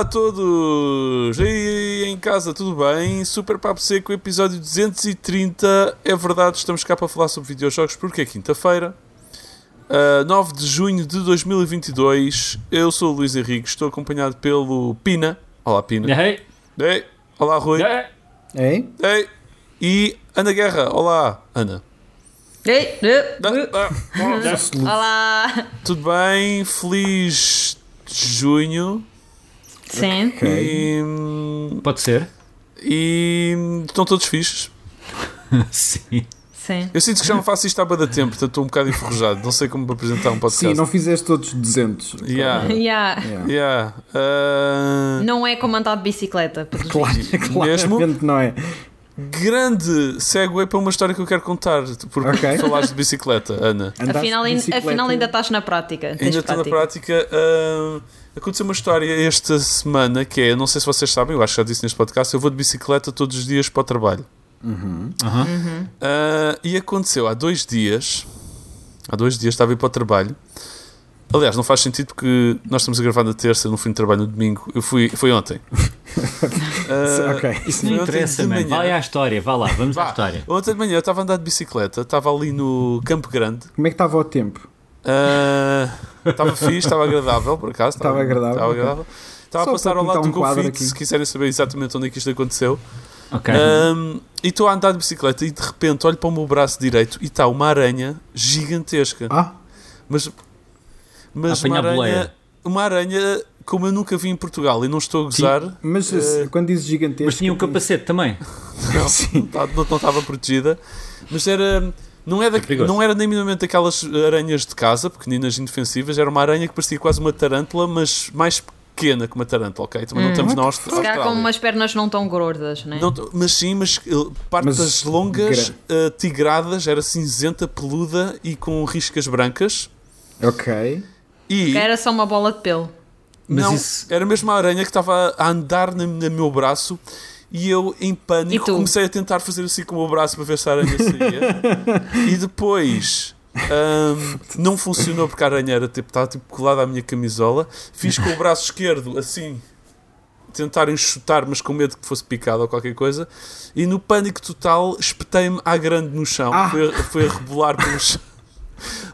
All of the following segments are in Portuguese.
Olá a todos! E aí em casa, tudo bem? Super Papo Seco, episódio 230. É verdade, estamos cá para falar sobre videojogos porque é quinta-feira, uh, 9 de junho de 2022. Eu sou o Luís Henrique, estou acompanhado pelo Pina. Olá, Pina. Hey. Ei. Olá, Rui. Hey. Hein? Ei. E Ana Guerra. Olá, Ana. Ei, Ah, ah, Olá! tudo bem? Feliz junho. Sim, Ok. E, Pode ser? e estão todos fixos. Sim. sim. Eu sinto que já não faço isto há bada tempo, portanto estou um bocado enferrujado. Não sei como me apresentar um podcast. Sim, não fizeste todos 200. Yeah. Yeah. Yeah. Yeah. Uh, Não é como andar de bicicleta. pelos Claro, Mesmo? não é. grande segue para uma história que eu quero contar. Porque Ok. falaste de bicicleta, Ana. Andaste Afinal, de bicicleta- afinal, ainda estás na prática. Ainda estou na prática. uh, aconteceu uma história esta semana que é, não sei se vocês sabem, eu acho que já disse neste podcast, eu vou de bicicleta todos os dias para o trabalho. Aham. Uh, e aconteceu há dois dias. Há dois dias estava a ir para o trabalho. Aliás, não faz sentido porque nós estamos a gravar na terça, no fim de trabalho no domingo. Eu fui, foi ontem. Uh, Ok. Isso não interessa, mano. Vai à história, vá lá, vamos à história. Ontem de manhã eu estava a andar de bicicleta, estava ali no Campo Grande. Como é que estava o tempo? Uh, Estava fixe, estava agradável, por acaso. Estava agradável, Estava agradável. Estava a passar ao lado do um Golfit, aqui. se quiserem saber exatamente onde é que isto aconteceu. Ok. Um, e estou a andar de bicicleta e de repente olho para o meu braço direito e está uma aranha gigantesca. Ah, Mas, mas uma apanhar aranha, boleia. uma aranha como eu nunca vi em Portugal e não estou a gozar. mas Eh, quando dizes gigantesco. Mas tinha um capacete também. Não, Sim. não, não, não estava protegida. Mas era. Não era, perigoso. não era nem minimamente aquelas aranhas de casa, pequeninas indefensivas, era uma aranha que parecia quase uma tarântula, mas mais pequena que uma tarântula, ok? Também não estamos na Aust- Se calhar com umas pernas não tão gordas, né? Não, mas sim, mas uh, partes Mas longas, gra- uh, tigradas, era cinzenta, peluda e com riscas brancas. Ok. E Era só uma bola de pelo. Mas não, isso- era mesmo a aranha que estava a andar no, no meu braço e eu, em pânico, comecei a tentar fazer assim com o meu braço para ver se a aranha saía. e depois. ahm, não funcionou porque a aranha era tipo, estava tipo colada à minha camisola. Fiz com o braço esquerdo assim, tentar enxutar, mas com medo que fosse picado ou qualquer coisa. E no pânico total, espetei-me à grande no chão. Ah. Foi, a- foi a rebolar pelo chão.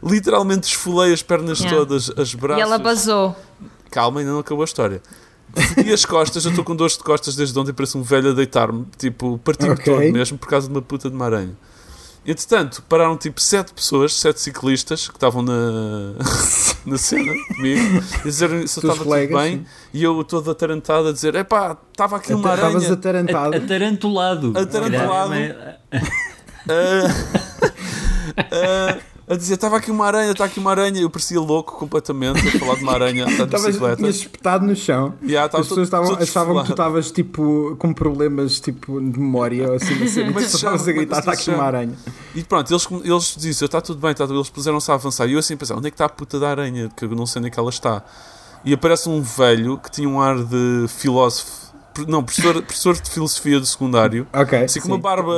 Literalmente esfolei as pernas Yeah. todas, as braços. E ela basou. Calma, ainda não acabou a história. E as costas, eu estou com dores de costas desde ontem, parece um velho a deitar-me. Tipo, parti-me Ok. todo mesmo por causa de uma puta de uma aranha. Entretanto, pararam tipo sete pessoas, sete ciclistas que estavam na, na cena comigo, a dizer se eu estava tudo bem. sim. E eu todo atarantado a dizer: epá, estava aqui uma Até Estavas aranha. atarantado. Atarantulado. Atarantulado. Se calhar, Ah, ah, a dizer: estava aqui uma aranha, está aqui uma aranha. Eu parecia louco completamente a falar de uma aranha a de bicicleta. tinhas espetado no chão. Yeah, As pessoas todo- estavam, todo achavam que tu estavas tipo com problemas tipo, de memória ou assim, assim é tu se chama? estavas a é gritar, está aqui chama?" uma aranha. E pronto, eles, eles diziam, está tudo bem, está tudo. eles puseram-se a avançar. E eu assim a pensar, onde é que está a puta da aranha? Que eu não sei onde é que ela está. E aparece um velho que tinha um ar de filósofo, não, professor, professor de filosofia do secundário, Ok. assim com uma barba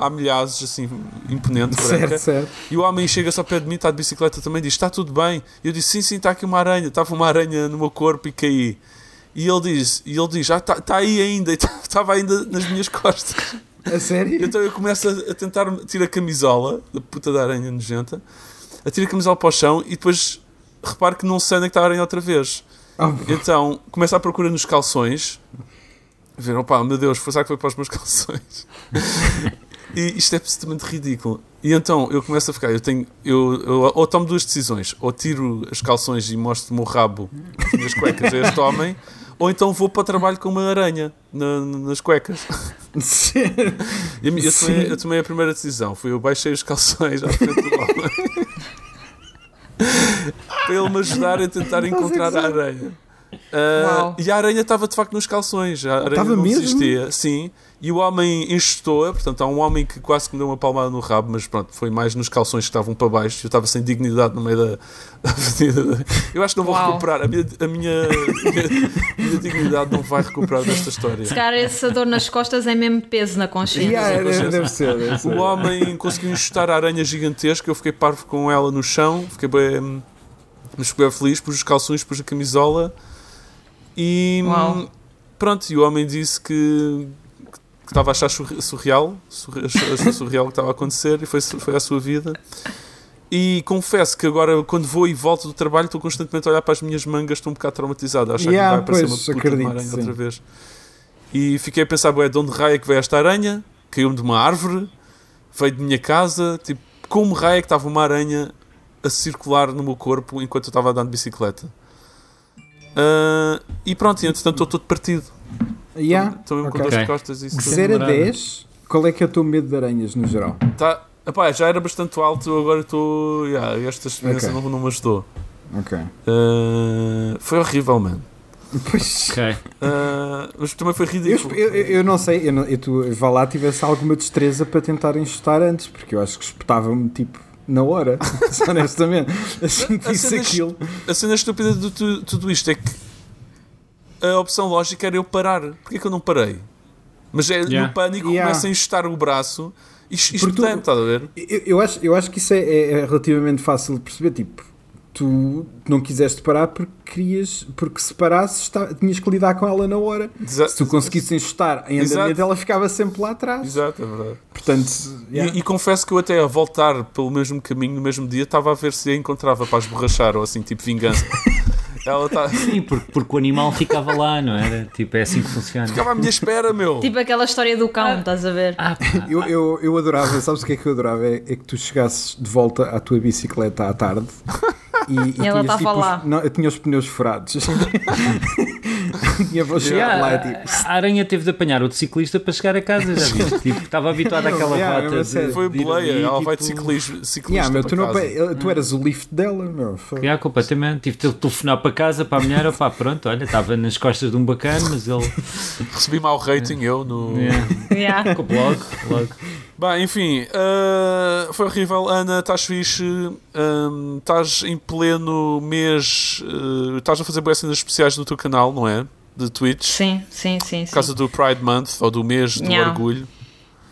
há milhares, assim, imponente, branca. Certo, certo. E o homem chega-se ao pé de mim, está de bicicleta também, diz, está tudo bem. E eu disse, sim, sim, está aqui uma aranha. Estava uma aranha no meu corpo e caí. E ele diz, e ele diz, ah, está está aí ainda. E estava ainda nas minhas costas. A sério? Então eu começo a, a tentar tirar a camisola da puta da aranha nojenta, atiro a camisola para o chão e depois reparo que não sei onde é que está a aranha outra vez. Oh, Então começo a procurar nos calções, ver, opa, meu Deus, foi será que foi para os meus calções? e isto é absolutamente ridículo. E então eu começo a ficar, eu tenho, eu, eu ou tomo duas decisões, ou tiro as calções e mostro o rabo, as minhas cuecas a este homem, ou então vou para o trabalho com uma aranha na- nas cuecas. sim. E Eu Sim. tomei, eu tomei a primeira decisão. Foi eu baixei os calções à frente do homem. para ele me ajudar a tentar encontrar a aranha. Uau. e a aranha estava de facto nos calções. A aranha Estava não mesmo? existia. Sim. E o homem enxutou-a. Portanto, há um homem que quase que me deu uma palmada no rabo, mas pronto, foi mais nos calções que estavam para baixo. Eu estava sem dignidade no meio da da avenida. Eu acho que não vou Uau. recuperar. A minha, a minha, a minha- a minha dignidade não vai recuperar desta história. Se calhar essa dor nas costas é mesmo peso na consciência. Yeah, deve, deve ser, deve ser. O homem conseguiu enxutar a aranha gigantesca. Eu fiquei parvo com ela no chão. Fiquei bem, mas fiquei bem feliz. Pus os calções, pus a camisola. E Uau. pronto, e o homem disse que, que estava a achar surre- surreal, surre- achou achou surreal o que estava a acontecer e foi, foi a sua vida. E confesso que agora, quando vou e volto do trabalho, estou constantemente a olhar para as minhas mangas, estou um bocado traumatizado, a achar Yeah, que vai aparecer pois, uma puta de acredito, uma aranha sim. outra vez. E fiquei a pensar, de onde raio é que veio esta aranha? Caiu-me de uma árvore, veio de minha casa, tipo, como raio é que estava uma aranha a circular no meu corpo enquanto eu estava a andar de bicicleta? Ah, e pronto, e entretanto estou todo partido. Yeah, Estou mesmo ok. com de costas e isso De tudo. 0 a namorada. 10, qual é que é o teu medo de aranhas no geral? Tá, epá, já era bastante alto, agora estou. Yeah, esta experiência Ok. não, não me ajudou. Ok. Ah, foi horrível, mano. Pois. Ok. Ah, mas também foi ridículo. eu, eu- eu não sei, eu, não, eu tu, vá lá tivesse alguma destreza para tentar enxutar antes, porque eu acho que espetava-me tipo na hora, honestamente. Assim que A disse cena- aquilo. A cena estúpida de tu- tudo isto é que a opção lógica era eu parar. Porquê que eu não parei? Mas é Yeah. no pânico Yeah. começa a enxutar o braço e es- Porque tu- estás a ver? Eu, eu acho, eu acho que isso é, é- é relativamente fácil de perceber. Tipo, tu não quiseste parar porque querias, porque se parasses está- tinhas que lidar com ela na hora. Exa- Se tu conseguisses enxutar em andamento, Exato. ela ficava sempre lá atrás. Exato, é verdade. Portanto, E- yeah. E, confesso que eu até a voltar pelo mesmo caminho no mesmo dia estava a ver se a encontrava para esborrachar ou assim, tipo vingança. Ela tá, Sim, porque, porque o animal ficava lá, não era? Tipo, é assim que funciona. ficava à minha espera, meu. Tipo aquela história do cão, estás a ver? Ah. Eu, eu, eu adorava, sabes o que é que eu adorava? É, é que tu chegasses de volta à tua bicicleta à tarde e, E ela tinhas, estava os- lá. não, eu tinha os pneus furados. tinha vou chegar Yeah, lá e tipo. a aranha teve de apanhar outro ciclista para chegar a casa, já viste? Tipo, estava habituado àquela Yeah, rota. a de-. Foi boleia, ela vai de tipo, ciclismo, ciclista Yeah, meu, tu, não, pa- tu eras o lift dela, meu. Foi- Yeah, completamente. Tive de telefonar para casa para a mulher. Opá, pronto, olha, estava nas costas de um bacana, mas ele. Recebi mau rating eu no... Yeah. Yeah. Logo, logo. Bem, enfim, ah, foi horrível. Ana, estás fixe, ahm, estás em pleno mês, ah, estás a fazer boas cenas especiais no teu canal, não é? De Twitch, Sim, sim, sim. por sim. causa do Pride Month ou do mês do Yeah. orgulho.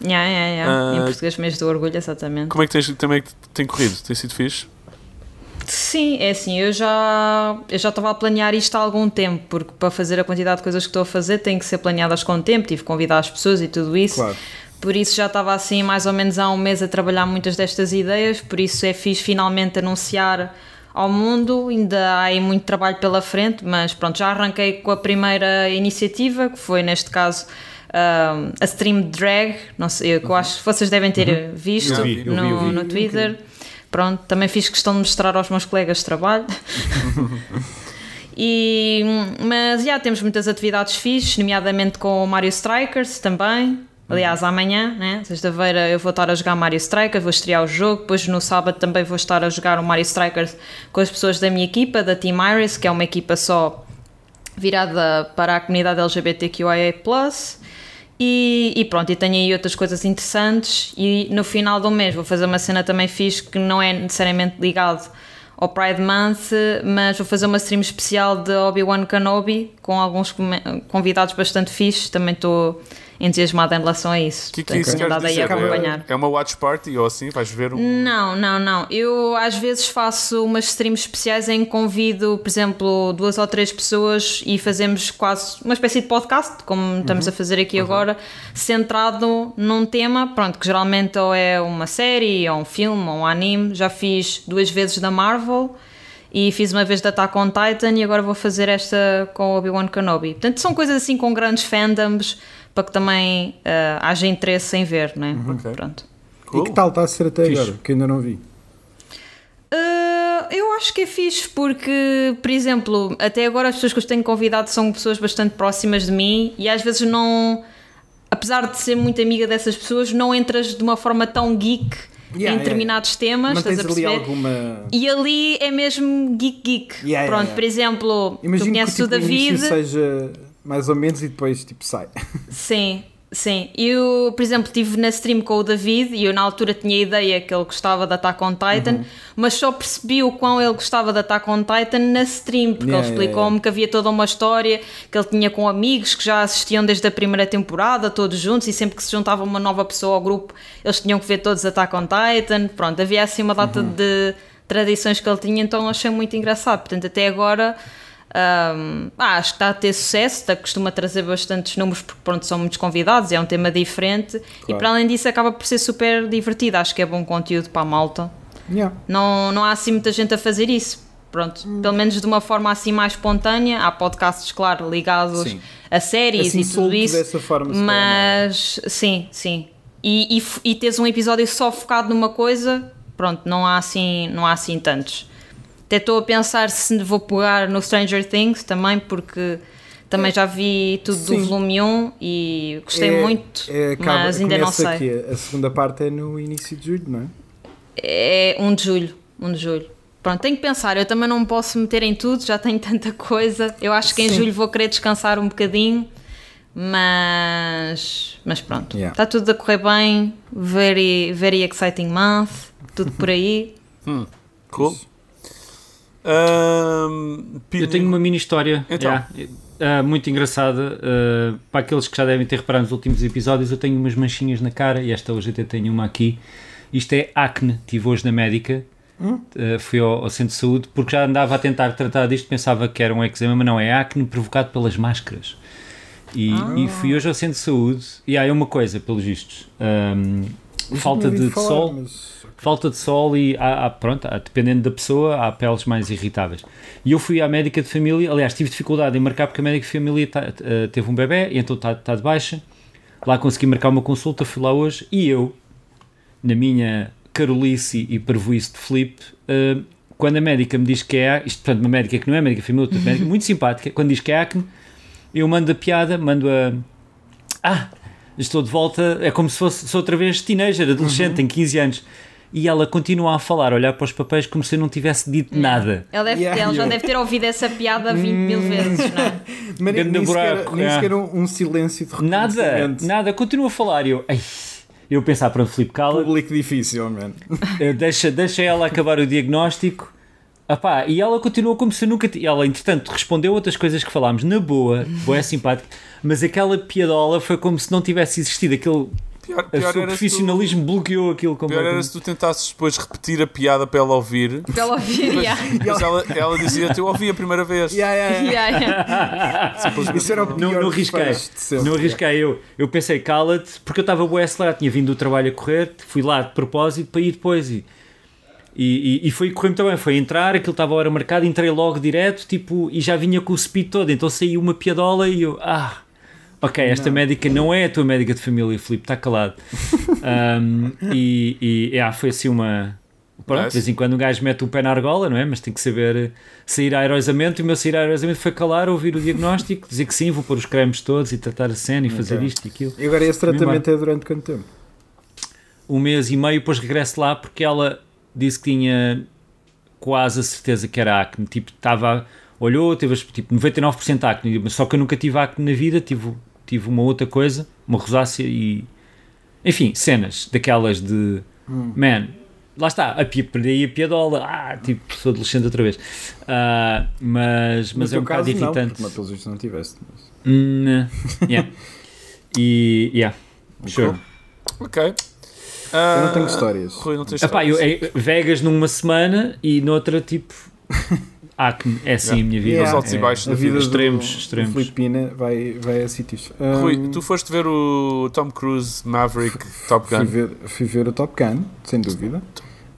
Yeah, yeah, yeah. Em Ah, português, mês do orgulho, exatamente. Como é que tens, também que tem corrido? Tem sido fixe? Sim, é assim, eu já eu já estava a planear isto há algum tempo, porque para fazer a quantidade de coisas que estou a fazer tem que ser planeadas com tempo, tive que convidar as pessoas e tudo isso. Claro. Por isso já estava assim mais ou menos há um mês a trabalhar muitas destas ideias, por isso é fixe finalmente anunciar ao mundo, ainda há aí muito trabalho pela frente, mas pronto, já arranquei com a primeira iniciativa, que foi neste caso um, a Stream Drag, não sei, eu, que eu acho que vocês devem ter visto Eu vi, eu vi, no, eu vi. no Twitter. Pronto, também fiz questão de mostrar aos meus colegas de trabalho. E, mas já temos muitas atividades fixes, nomeadamente com o Mario Strikers também. Aliás, amanhã, né? sexta-feira, eu vou estar a jogar Mario Strikers, vou estrear o jogo. Depois no sábado também vou estar a jogar o Mario Strikers com as pessoas da minha equipa, da Team Iris, que é uma equipa só virada para a comunidade LGBTQIA+. E, e pronto, e tenho aí outras coisas interessantes. E no final do mês vou fazer uma cena também fixe que não é necessariamente ligado ao Pride Month, mas vou fazer uma stream especial de Obi-Wan Kenobi com alguns convidados bastante fixes. Também estou entusiasmada em relação a isso. Que é que isso quer andado aí dizer? a acompanhar. É, é uma watch party ou assim? Vais ver um... Não, não, não. Eu às vezes faço umas streams especiais em que convido, por exemplo, duas ou três pessoas e fazemos quase uma espécie de podcast, como estamos a fazer aqui agora, centrado num tema, pronto, que geralmente ou é uma série, ou um filme, ou um anime. Já fiz duas vezes da Marvel. E fiz uma vez da Attack on Titan e agora vou fazer esta com Obi-Wan Kenobi. Portanto, são coisas assim com grandes fandoms para que também ah, haja interesse em ver, não é? Ok. Pronto. E que tal está a ser até Fixe. agora? Que ainda não vi. Uh, eu acho que é fixe porque, por exemplo, até agora as pessoas que eu tenho convidado são pessoas bastante próximas de mim e às vezes não, apesar de ser muito amiga dessas pessoas, não entras de uma forma tão geek Yeah, em yeah, determinados temas, Mantens estás a ali perceber? alguma. E ali é mesmo geek geek. Yeah, yeah, Pronto, yeah. por exemplo, tu Imagino que conheces tipo, o David. seja mais ou menos e depois tipo sai. Sim, sim. Eu, por exemplo, estive na stream com o David e eu na altura tinha a ideia que ele gostava de Attack on Titan, Uhum. mas só percebi o quão ele gostava de Attack on Titan na stream, porque Yeah, ele yeah, explicou-me que havia toda uma história que ele tinha com amigos que já assistiam desde a primeira temporada, todos juntos, e sempre que se juntava uma nova pessoa ao grupo, eles tinham que ver todos Attack on Titan. Pronto, havia assim uma data Uhum. de tradições que ele tinha, então achei muito engraçado. Portanto, até agora. Um, acho que está a ter sucesso, está, costuma trazer bastantes números porque pronto, são muitos convidados, é um tema diferente e para além disso acaba por ser super divertido. Acho que é bom conteúdo para a malta. Yeah. Não, não há assim muita gente a fazer isso. Pronto, pelo menos de uma forma assim mais espontânea. Há podcasts, claro, ligados Sim. a séries Assim, e tudo isso. dessa forma, calhar, mas sim, sim. E, e, e teres um episódio só focado numa coisa, pronto, não há assim, não há assim tantos. Até estou a pensar se vou pegar no Stranger Things também, porque também já vi tudo Sim. do volume 1 e gostei É- muito, é, acaba- mas ainda não sei. aqui, a segunda parte é no início de julho, não é? É 1 de julho. 1 de julho. Pronto, tenho que pensar. Eu também não me posso meter em tudo, já tenho tanta coisa. Eu acho que em Sim. julho vou querer descansar um bocadinho, mas, mas pronto. Yeah. Está tudo a correr bem. Very, very exciting month. Tudo por aí. Cool. Pi- Eu tenho uma mini história Então. yeah, eh, muito engraçada. eh, para aqueles que já devem ter reparado nos últimos episódios, eu tenho umas manchinhas na cara e esta hoje até tenho uma aqui. Isto é acne. Estive hoje na médica. eh, fui ao, ao centro de saúde porque já andava a tentar tratar disto. Pensava que era um eczema, mas não, é acne provocado pelas máscaras. E, e fui hoje ao centro de saúde. E há uma coisa, pelos vistos: ahm, falta de, falar, sol mas- falta de sol e há, há- pronto, há- dependendo da pessoa, há peles mais irritáveis. E eu fui à médica de família, aliás, tive dificuldade em marcar porque a médica de família tá- eh, teve um bebê e então está tá de baixa. Lá consegui marcar uma consulta, fui lá hoje e eu, na minha carolice e parvoíce de Filipe, eh, quando a médica me diz que é, isto portanto, uma médica que não é médica de família, outra médica muito simpática, quando diz que é acne, eu mando a piada, mando a. Ah, estou de volta, é como se fosse outra vez teenager, adolescente, tenho 15 anos. E ela continua a falar, a olhar para os papéis como se eu não tivesse dito nada. Ela, deve- Yeah. ela já deve ter ouvido essa piada 20 mil vezes, não é? Mas nem, sequer, é. sequer um, um silêncio de Nada, nada, continua a falar. E eu, ai, eu pensar, pronto, Filipe, cala, Público difícil, man. deixa, deixa ela acabar o diagnóstico. Apá, e ela continua como se eu nunca. t- Ela, entretanto, respondeu outras coisas que falámos na boa, boa, simpática, mas aquela piadola foi como se não tivesse existido. Aquele pior, o pior seu era se profissionalismo bloqueou aquilo tu, pior era completamente. se tu tentasses depois repetir a piada para ela ouvir. Para ela ouvir, yeah. Mas ela, ela dizia-te, eu ouvi a primeira vez. Yeah, yeah, yeah. Yeah, yeah. Isso era o pior Não, não dos risquei, fãs de sempre. não risquei. Eu, eu pensei, cala-te, porque eu estava bué acelerado, tinha vindo do trabalho a correr, fui lá de propósito para ir depois. E, e, e, e foi correr muito bem. Foi entrar, aquilo estava a hora marcada, entrei logo direto tipo, e já vinha com o speed todo. Então saiu uma piadola e eu, ah, ok, esta médica não é a tua médica de família, Filipe, está calado. Um, e e yeah, foi assim uma. Pronto, Nice. de vez em quando um gajo mete o pé na argola, não é? Mas tem que saber sair airosamente. E o meu sair airosamente foi calar, ouvir o diagnóstico, dizer que sim, vou pôr os cremes todos e tratar a cena e fazer isto e aquilo. E agora esse tratamento é durante quanto tempo? Um mês e meio, depois regresso lá porque ela disse que tinha quase a certeza que era acne. Tipo, estava, olhou, teve tipo 99% acne, mas só que eu nunca tive acne na vida, tive, tive uma outra coisa, uma rosácea e. Enfim, cenas daquelas de. Man, lá está, a pi- perdi a piadola, ah, tipo, sou adolescente outra vez. Ah, mas mas é um bocado não, irritante. porque, mas, pelos vistos não tiveste. mas- Hum, yeah. E. Yeah, sure. Ok. Eu não tenho Ah, histórias. Rui, não tens Epá, eu, histórias? é, Vegas numa semana e noutra tipo acne. É assim a minha vida. Os altos e É- baixos a da vida vida. Extremos, do, extremos. do Filipina vai, vai a sítios. Rui, Hum, tu foste ver o Tom Cruise Maverick Top fui, Gun. ver, fui ver o Top Gun, sem dúvida.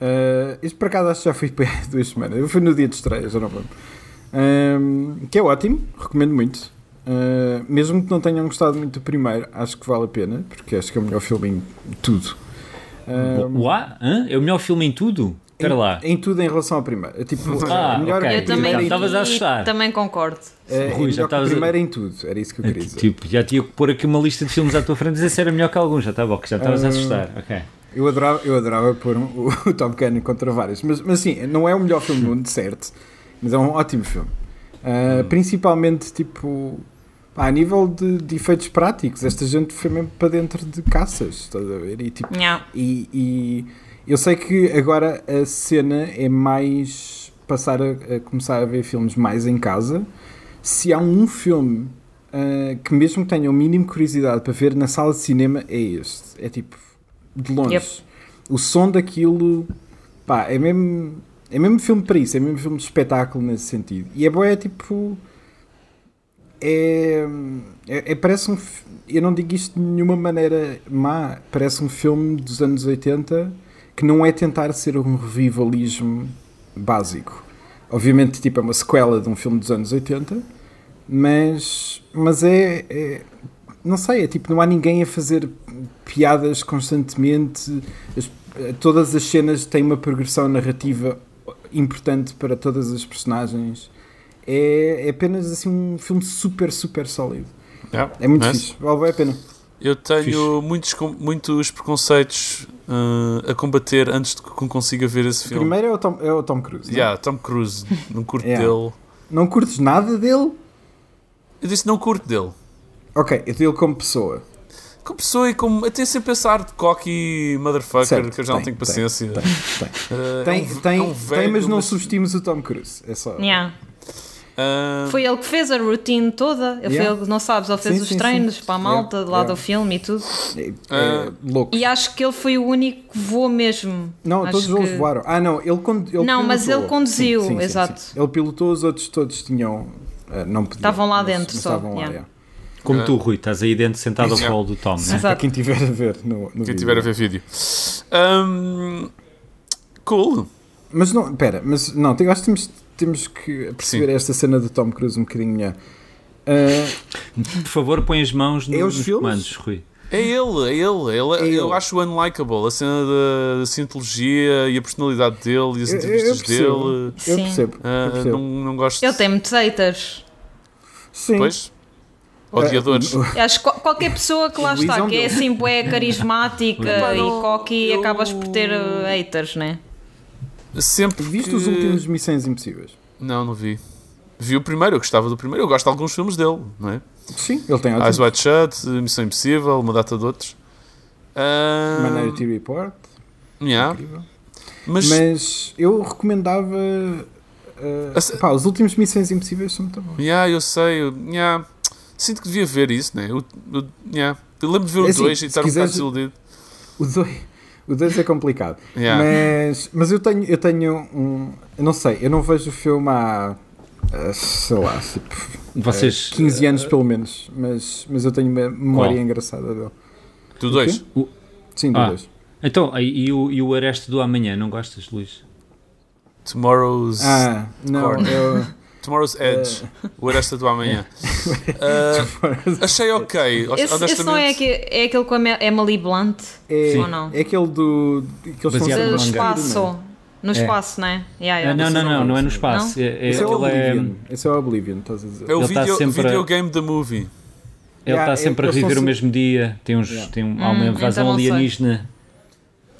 Uh, isto por acaso acho que já fui para duas semanas. Eu fui no dia de estreia, já não vou. Um, que é ótimo, recomendo muito. Uh, mesmo que não tenham gostado muito do primeiro, acho que vale a pena, porque acho que é o melhor filme em tudo. Um, Uá? Hã? É o melhor filme em tudo? Espera lá. Em tudo em relação ao primeiro. É Tipo, Ah, a melhor, ok. Eu também, Já vi estavas a assustar. também concordo. é, é Rui, já estavas a- primeiro em tudo. Era isso que eu queria dizer. Tipo, já tinha que pôr aqui uma lista de filmes à tua frente e dizer se era melhor que alguns. Já estava, ok, já estavas a Ah. assustar. Ok. Eu adorava, eu adorava pôr um- o, o Top Gun contra vários, mas, mas sim, não é o melhor filme do mundo, certo, mas é um ótimo filme. Ah, Principalmente, tipo, a nível de, de efeitos práticos, esta gente foi mesmo para dentro de caças, estás a ver? E, tipo, Yeah. e, e eu sei que agora a cena é mais passar a, a começar a ver filmes mais em casa. Se há um filme ah, que mesmo que tenha o mínimo de curiosidade para ver na sala de cinema, é este. É tipo, de longe. Yep. O som daquilo, pá, é mesmo. É mesmo filme para isso, é mesmo filme de espetáculo nesse sentido. E é bom, é tipo. É, é, é- parece um. Eu não digo isto de nenhuma maneira má. Parece um filme dos anos 80 que não é tentar ser um revivalismo básico. Obviamente, tipo, é uma sequela de um filme dos anos 80, mas, mas é, é- Não sei, é tipo, não há ninguém a fazer piadas constantemente. As- todas as cenas têm uma progressão narrativa importante para todas as personagens. É, é apenas assim um filme super, super sólido. Yeah. É muito Nice. fixe, vale a pena. Eu tenho Fixe. muitos, muitos preconceitos uh, a combater antes de que consiga ver esse O filme. primeiro é o Tom, é o Tom Cruise. não é? Yeah, Tom Cruise, não curto Yeah. dele. Não curtes nada dele? Eu disse não curto dele. Ok, é dele como pessoa. Como pessoa e como. Até sem pensar de cocky motherfucker, Certo, que eu já não tem, tenho tem, paciência. Tem, tem. Uh, Tem, é um, tem, é um tem, velho, mas não mas, subestimes o Tom Cruise. É só. Yeah. Uh, Foi ele que fez a routine toda. Ele Yeah. foi ele, não sabes, ele fez Sim, os sim, treinos sim. para a malta Yeah, lá yeah. do filme e tudo. É, é Ah. louco. E acho que ele foi o único que voou mesmo. Não, Acho todos eles que- voaram. Ah, não, ele, con- ele Não, mas pilotou. ele conduziu, Sim, sim, sim, exato. sim. Ele pilotou, os outros todos tinham. ah, não podiam, Estavam lá mas- dentro mas só, Estavam lá, yeah. Como Ah. tu, Rui, estás aí dentro sentado ao colo do Tom, né? Para quem tiver a ver no, no Quem vídeo. tiver a ver vídeo. Um, cool. Mas não, pera, mas não, acho que temos, temos que perceber Sim. esta cena do Tom Cruise um bocadinho melhor. Ah, Por favor, põe as mãos no, É os nos filmes? comandos, Rui. É ele, é ele. ele É eu ele. acho unlikable. A cena da, cientologia e a personalidade dele e as Eu- eu entrevistas percebo. dele. eu Sim. percebo. ah, eu percebo. não, não gosto. Ele tem muitos haters. Sim. Pois? Odiadores. Ah, Eu Acho que qual- qualquer pessoa que lá é está, um que é assim bué carismática e eu- acabas por ter uh, haters, né? Sempre Viste que... os últimos Missões Impossíveis? Não, não vi. Vi o primeiro, eu gostava do primeiro. Eu gosto de alguns filmes dele, não é? Sim, ele tem Eyes. Wide Shut, Missão Impossível, uma data de outros. Ah, Minority Report. yeah. incrível. Mas, Mas eu recomendava. ah, A se- pá, os últimos Missões Impossíveis são muito bons. yeah, eu sei. eu- yeah. Sinto que devia ver isso, né? Eu, eu, yeah. eu lembro de ver É o assim, 2 e se estar um quiseres- bocado desiludido. O 2 o dois é complicado. Yeah. Mas, mas eu tenho, eu tenho um. Eu não sei, eu não vejo o filme há. ah, sei lá, tipo, Vocês. 15 anos pelo menos. Mas, mas eu tenho uma memória Qual? engraçada dele. Do 2. Sim, do Ah. 2. Então, e, e o, e o Areste do Amanhã, não gostas, Luís? Tomorrow's, Ah, não, Corn. eu. Tomorrow's Edge. O Aresta do Amanhã. Ah, achei ok. Esse, honestamente. esse não é, aque- é aquele com a Emily Blunt? É, Ou não? é aquele do. Que eles Baseado no espaço. No É. espaço, né? Yeah, Ah, yeah. não, não, não, não é no Não? espaço. É, é, Esse é o ele é- Oblivion. Esse é o Oblivion, estás a dizer. É o tá video, sempre a- videogame da movie. Ele Yeah, está sempre a reviver o mesmo dia. Tem uns, Yeah. tem um, há uma Hum, invasão então não alienígena.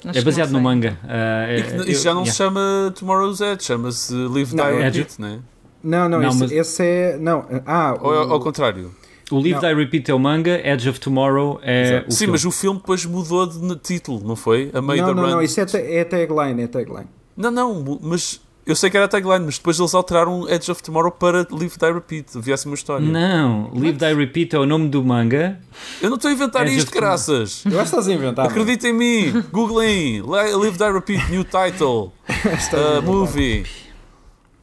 Acho É baseado não no manga. Ah, é- E que eu- isso já não yeah. se chama Tomorrow's Edge, chama-se Live Não, Die é Repeat, né? Não, não, Não, esse, mas- esse é. Não, ah, Ou é o- ao contrário? O Live. Die Repeat é o manga, Edge of Tomorrow é Exato. o Sim, filme. mas o filme depois mudou de título, não foi? A meio não, da não, run. não, isso é, é tagline, é tagline. Não, não, mas eu sei que era a tagline, mas depois eles alteraram Edge of Tomorrow para Live Die Repeat. Assim uma história. Não, Live Die Repeat é o nome do manga. Eu não estou a inventar Edge isto, graças. Eu acho que estás a inventar. Acredita em mim. Googlem. Li- Live Die Repeat, new title. Uh, movie.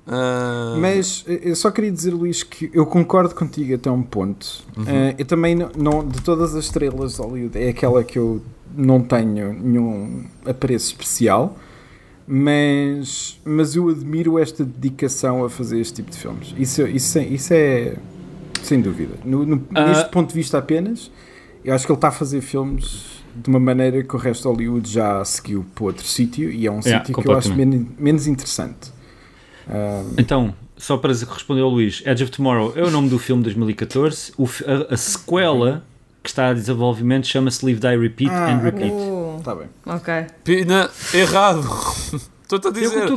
Uh, Mas eh, eu só queria dizer, Luís, que eu concordo contigo até um ponto. Uhum. Eh, eu também, não, não- de todas as estrelas de Hollywood, é aquela que eu não tenho nenhum apreço especial, mas, mas eu admiro esta dedicação a fazer este tipo de filmes. Isso, isso, é- isso é sem dúvida. No- no- Ah. Neste ponto de vista apenas, eu acho que ele está a fazer filmes de uma maneira que o resto de Hollywood já seguiu para outro sítio e é um Yeah, sítio que eu acho menos, menos interessante. Ah, Então, só para responder ao Luís, Edge of Tomorrow é o nome do filme de 2014. O a, a sequela que está a desenvolvimento chama-se Live Die Repeat Ah, and ok. Repeat. Uh, Tá bem. ok. Pina, errado. Estou-te a Eu dizer.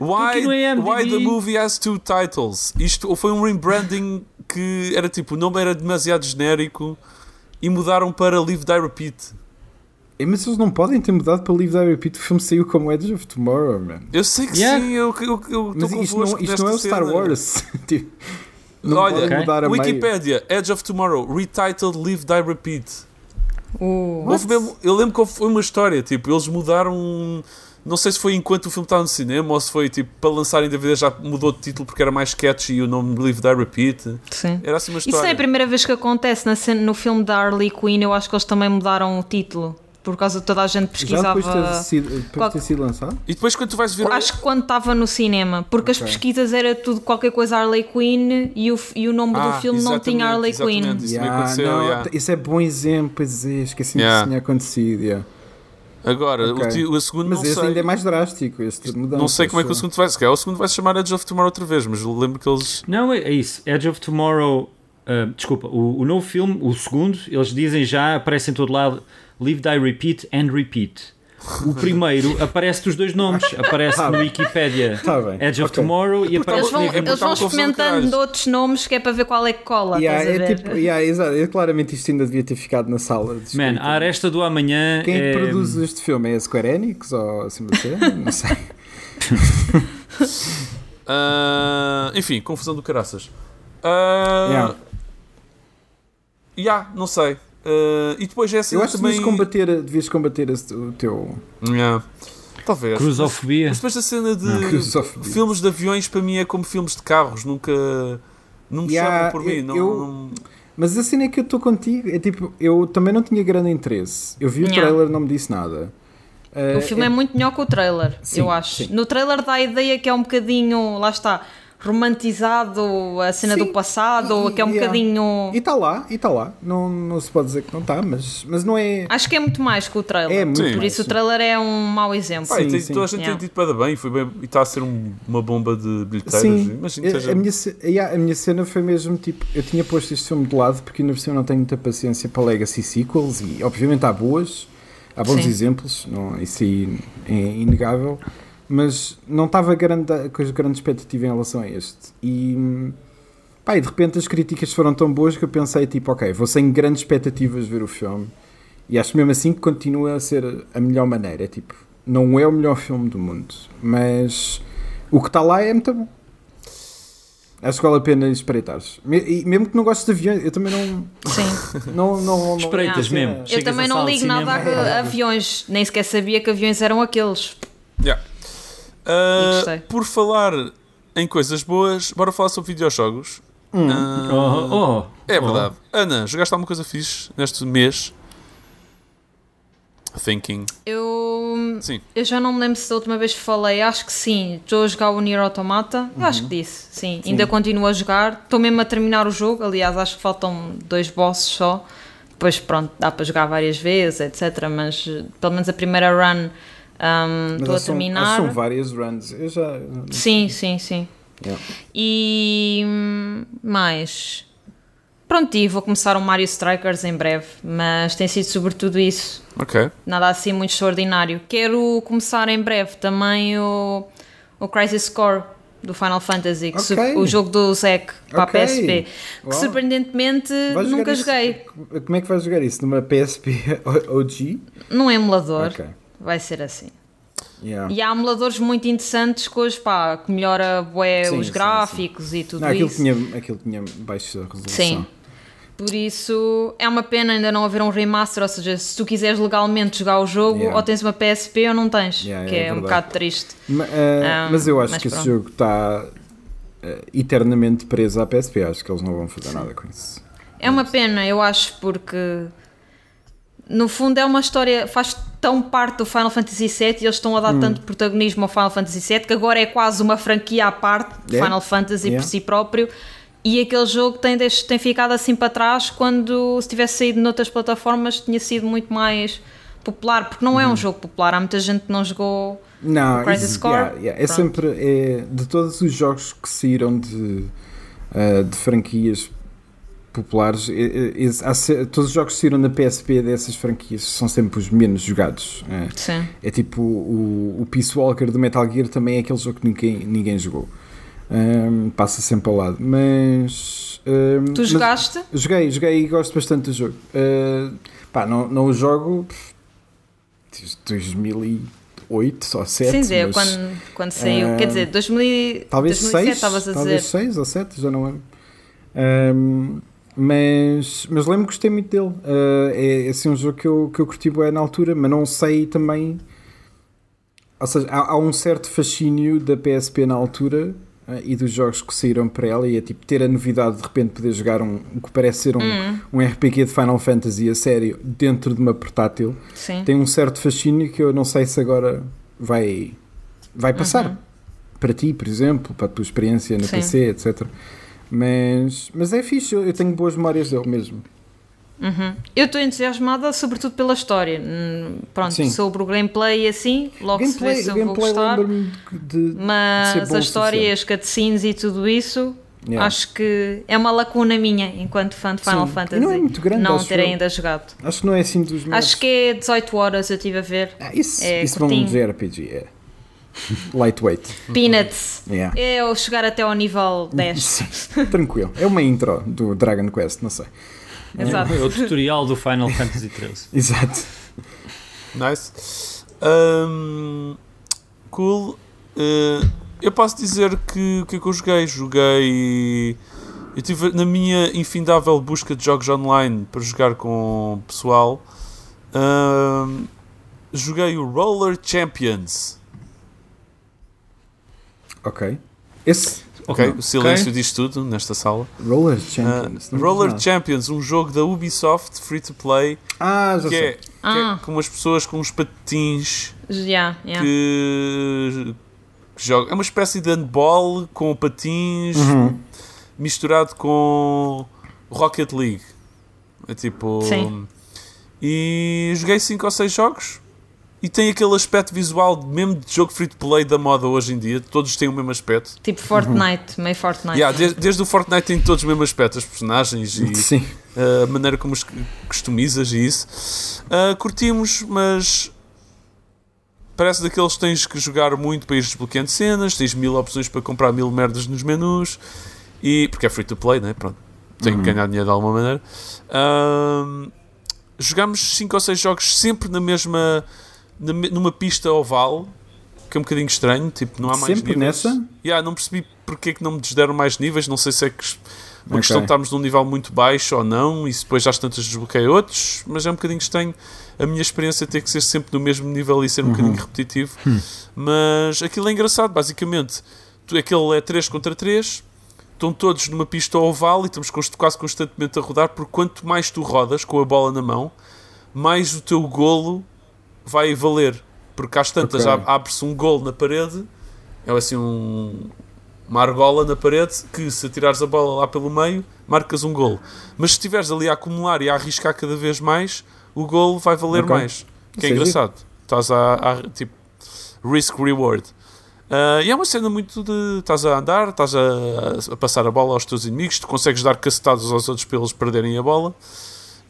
Why, aqui no IMDb. why the movie has two titles? Isto foi um rebranding que era tipo, o nome era demasiado genérico e mudaram para Live Die Repeat. É, mas eles não podem ter mudado para Live Die Repeat. O filme saiu como Edge of Tomorrow, man. Eu sei que Yeah. sim, eu estou Mas isto não, convosco isto não é o Star cena. Wars. Tipo, não Olha, podem Ok. mudar a meio. Wikipedia, Edge of Tomorrow, retitled Live Die Repeat. Houve mesmo- eu lembro que foi uma história, tipo, eles mudaram não sei se foi enquanto o filme estava no cinema ou se foi tipo para lançar em DVD já mudou de título porque era mais sketchy e o nome Live Die Repeat. Sim. Era assim uma Isso história. é a primeira vez que acontece na cena- no filme da Harley Quinn. Eu acho que eles também mudaram o título. Por causa de toda a gente Já pesquisava. depois de ter sido, depois de Qual- ter sido lançado? E depois quando tu vais ver. Acho que quando estava no cinema, porque as Ok. pesquisas era tudo qualquer coisa Harley Quinn e o, e o nome Ah, do filme não tinha Harley Quinn. Isso Yeah, não, yeah. Isso é bom exemplo, pois é, esqueci-me Yeah. que tinha acontecido. yeah. Agora, Ok. o, o segundo Mas não esse sei. ainda é mais drástico. Este mudança, Não sei como é que o segundo vai se calhar O segundo vai se chamar Edge of Tomorrow outra vez, mas lembro que eles. Não, é, é isso. Edge of Tomorrow. ah, desculpa, o, o novo filme, o segundo, eles dizem já, aparece em todo lado: Live, Die, Repeat and Repeat. O primeiro aparece os dois nomes, aparece Tá no. Wikipedia Tá Edge of. Tomorrow e Eles aparece vão, eles vão confusão do experimentando outros nomes que é para ver qual é que cola. Yeah, é ver? tipo, yeah, exato. É, claramente isto ainda devia ter ficado na sala. de Man, a Aresta do Amanhã Quem é que produz este filme? É a Square Enix ou assim você? Não sei. Ah, enfim, confusão do caraças. Ah, Yeah. yeah, não sei. Ah, e depois é assim Eu acho que também. devias combater, devias combater esse- o teu. Yeah. Talvez. Cruzofobia. Mas depois a cena de filmes de aviões para mim é como filmes de carros, nunca. Não me Yeah, chamam por mim. eu- Não, eu- não- Mas a cena é que eu estou contigo. É tipo, eu também não tinha grande interesse. Eu vi o Yeah. trailer, não me disse nada. O filme é muito melhor que o trailer, Sim, eu acho. sim. No trailer dá a ideia que é um bocadinho, lá está, romantizado a cena Sim, do passado, e- que é um yeah. bocadinho. E está lá, e está lá. Não, não se pode dizer que não está, mas, mas não é. Acho que é muito mais que o trailer. É muito Sim. Por isso o trailer é um mau exemplo. Sim, sim. toda a gente Yeah. tem dito para bem, foi bem e está a ser um- uma bomba de bilheteiras. Sim, a, seja. a minha, yeah, a minha cena foi mesmo tipo: eu tinha posto este filme de lado porque ainda por cima não tenho muita paciência para Legacy Sequels e obviamente há boas, há bons Sim. exemplos, não, isso aí é inegável, mas não estava grande, com as grande expectativa em relação a este. E, pá, e de repente as críticas foram tão boas que eu pensei: tipo, ok, vou sem grandes expectativas ver o filme e acho mesmo assim que continua a ser a melhor maneira. É tipo, não é o melhor filme do mundo, mas o que está lá é muito bom. Acho que vale a pena espreitares. E mesmo que não gostes de aviões, eu também não. Sim. não, não, não Espreitas não- mesmo. Eu Chegas também não ligo nada a aviões, nem sequer sabia que aviões eram aqueles. Yeah. Gostei. por falar em coisas boas, bora falar sobre videojogos. Ah, Oh, oh, é oh. verdade. Ana, jogaste alguma coisa fixe neste mês? Thinking. Eu, Sim. eu já não me lembro se da última vez falei, acho que sim. Estou a jogar o Nier Automata, eu acho que disse, sim. Ainda continuo a jogar, estou mesmo a terminar o jogo. Aliás, acho que faltam dois bosses só. Depois, pronto, dá para jogar várias vezes, etc. Mas pelo menos a primeira run Estou a são- acho terminar. São várias runs. Eu já. Sim, sim, sim. Yeah. E hum, mais. Pronto, e vou começar o Mario Strikers em breve, mas tem sido sobretudo isso. Ok. Nada assim muito extraordinário. Quero começar em breve também o, o Crisis Core do Final Fantasy, que Ok. su- o jogo do Zack para a PSP. Que Uau. surpreendentemente nunca isso- joguei. Como é que vais jogar isso? Numa PSP OG? Num emulador, Ok. Vai ser assim. Yeah. E há emuladores muito interessantes que hoje, pá, que melhora bué Sim, os sim, gráficos e tudo Não, aquilo, isso. tinha, aquilo tinha baixa resolução. Sim. Por isso é uma pena ainda não haver um remaster, ou seja, se tu quiseres legalmente jogar o jogo, Yeah. ou tens uma PSP ou não tens, Yeah, que é é, um bocado triste. Ma- ah, Ah, mas eu acho mas que esse pronto. jogo está ah, eternamente preso à PSP. Acho que eles não vão fazer nada com isso. É uma pena, eu acho, porque no fundo é uma história, faz tão parte do Final Fantasy VII e eles estão a dar Hum. tanto protagonismo ao Final Fantasy VII que agora é quase uma franquia à parte de É? Final Fantasy Yeah. por si próprio. E aquele jogo tem, tem ficado assim para trás quando se tivesse saído noutras plataformas tinha sido muito mais popular, porque não é Uhum. um jogo popular, há muita gente que não jogou Não, Crisis Core? yeah, yeah, é Pronto. sempre é, de todos os jogos que saíram de, ah, de franquias populares, todos os jogos que saíram na PSP dessas franquias são sempre os menos jogados. É, Sim. É tipo o, o Peace Walker do Metal Gear também é aquele jogo que ninguém, ninguém jogou. Ahm, passa sempre ao lado. Mas. ahm, Tu mas- jogaste? Joguei, joguei e gosto bastante do jogo. Ah, pá, não, não o jogo desde 2008 ou 2007. Sim, é, mas quando, quando saiu. ah, Quer dizer, 2000, e- talvez 2007 6, estavas a talvez dizer. 6 ou 7, já não lembro. Ahm, mas, mas lembro que gostei muito dele. Ah, é, assim um jogo que eu, que eu curti bem na altura, mas não sei também. Ou seja, há, há um certo fascínio da PSP na altura ah, e dos jogos que saíram para ela, e é tipo ter a novidade de repente poder jogar um, o que parece ser um, Hum. um RPG de Final Fantasy a sério dentro de uma portátil. Sim. Tem um certo fascínio que eu não sei se agora vai, vai passar para ti, por exemplo, para a tua experiência no Sim. PC, etc. Mas, mas é fixe, eu tenho boas memórias dele mesmo. Uhum. Eu estou entusiasmada, sobretudo pela história. Hum, Pronto, Sim. sobre o gameplay e assim, logo se vê Gameplay, se eu vou gameplay gostar. de, Mas a história, as cutscenes e tudo isso, Yeah. acho que é uma lacuna minha enquanto fã de Final Sim. Fantasy. E não é muito grande, não ter eu. ainda jogado. Acho que não é assim dos melhores. Acho que é 18 horas eu estive a ver. Ah, isso, é isso vão curtinho. dizer RPG, é. Lightweight. Peanuts. Yeah. É eu chegar até ao nível 10. Sim, tranquilo. É uma intro do Dragon Quest, não sei. Exato. É o tutorial do Final Fantasy XIII. Exato. Nice. Ahm, cool. Eh, eu posso dizer que o que é que eu joguei? Joguei. Eu estive na minha infindável busca de jogos online para jogar com pessoal. ahm, joguei o Roller Champions. Ok. Esse Ok, o silêncio Ok. diz tudo nesta sala. Roller Ah, Champions. não Roller. Champions, um jogo da Ubisoft free to play Ah, já que sei. é, que Ah. é com umas pessoas com uns patins Já, já. que, que joga. É uma espécie de handball com patins Uhum. misturado com Rocket League. É tipo. Sim. E joguei 5 ou 6 jogos e tem aquele aspecto visual de- mesmo de jogo free to play da moda hoje em dia. Todos têm o mesmo aspecto. Tipo Fortnite, meio Fortnite. Yeah, desde, desde o Fortnite tem todos o mesmo aspecto, as personagens e Sim. a maneira como os customizas e isso. Ah, curtimos, mas parece daqueles que tens que jogar muito para ir desbloqueando cenas, tens mil opções para comprar mil merdas nos menus, e, porque é free to play, né? Pronto, tenho que ganhar dinheiro de alguma maneira. Ahm, jogamos 5 ou 6 jogos sempre na mesma, numa pista oval, que é um bocadinho estranho, tipo, não há mais Sempre níveis. nessa? Yeah, não percebi porque é que não me desderam mais níveis, não sei se é que uma Ok. questão de estarmos num nível muito baixo ou não, e se depois já às tantas desbloqueei outros, mas é um bocadinho estranho a minha experiência ter que ser sempre no mesmo nível e ser um bocadinho repetitivo. Mas aquilo é engraçado, basicamente. Aquele é 3 contra 3, estão todos numa pista oval e estamos quase constantemente a rodar, porque quanto mais tu rodas com a bola na mão, mais o teu golo vai valer. Porque às tantas Ok. ab- abre-se um golo na parede, é assim um, uma argola na parede que se atirares a bola lá pelo meio, marcas um golo. Mas se estiveres ali a acumular e a arriscar cada vez mais, o golo vai valer Ok. mais. Que é é engraçado. Estás a, a tipo risk-reward. Ah, e é uma cena muito de. Estás a andar, estás a, a passar a bola aos teus inimigos, tu consegues dar cacetados aos outros para eles perderem a bola.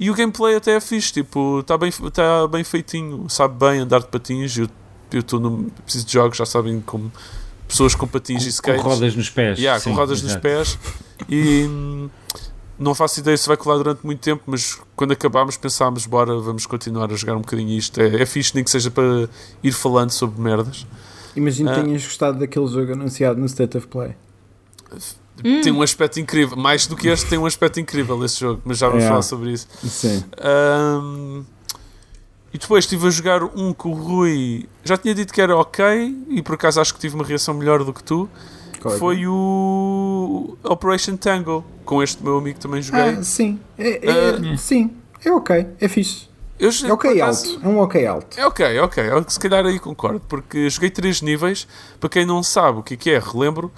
E o gameplay até é fixe, tipo, está bem, tá bem feitinho, sabe bem andar de patins. Eu eu estou no preciso de jogos, já sabem como pessoas com patins e Com skates. rodas nos pés. Yeah, Sim, com rodas nos pés e hum, não faço ideia se vai colar durante muito tempo, mas quando acabámos pensámos, bora, vamos continuar a jogar um bocadinho isto. É, é fixe, nem que seja para ir falando sobre merdas. Imagino que Ah. tenhas gostado daquele jogo anunciado no State of Play. Tem um aspecto incrível, mais do que este, tem um aspecto incrível esse jogo, mas já vamos Yeah. falar sobre isso. Sim. Ahm, e depois estive a jogar um com o Rui, já tinha dito que era ok, e por acaso acho que tive uma reação melhor do que tu. É? Foi o Operation Tango, com este meu amigo também joguei. Ah, sim. É, é- Sim. É ok. É fixe. Eu, É ok acaso- alto. É um ok alto. É ok, ok. Eu, se calhar aí concordo, porque joguei três níveis. Para quem não sabe o que é que é, relembro.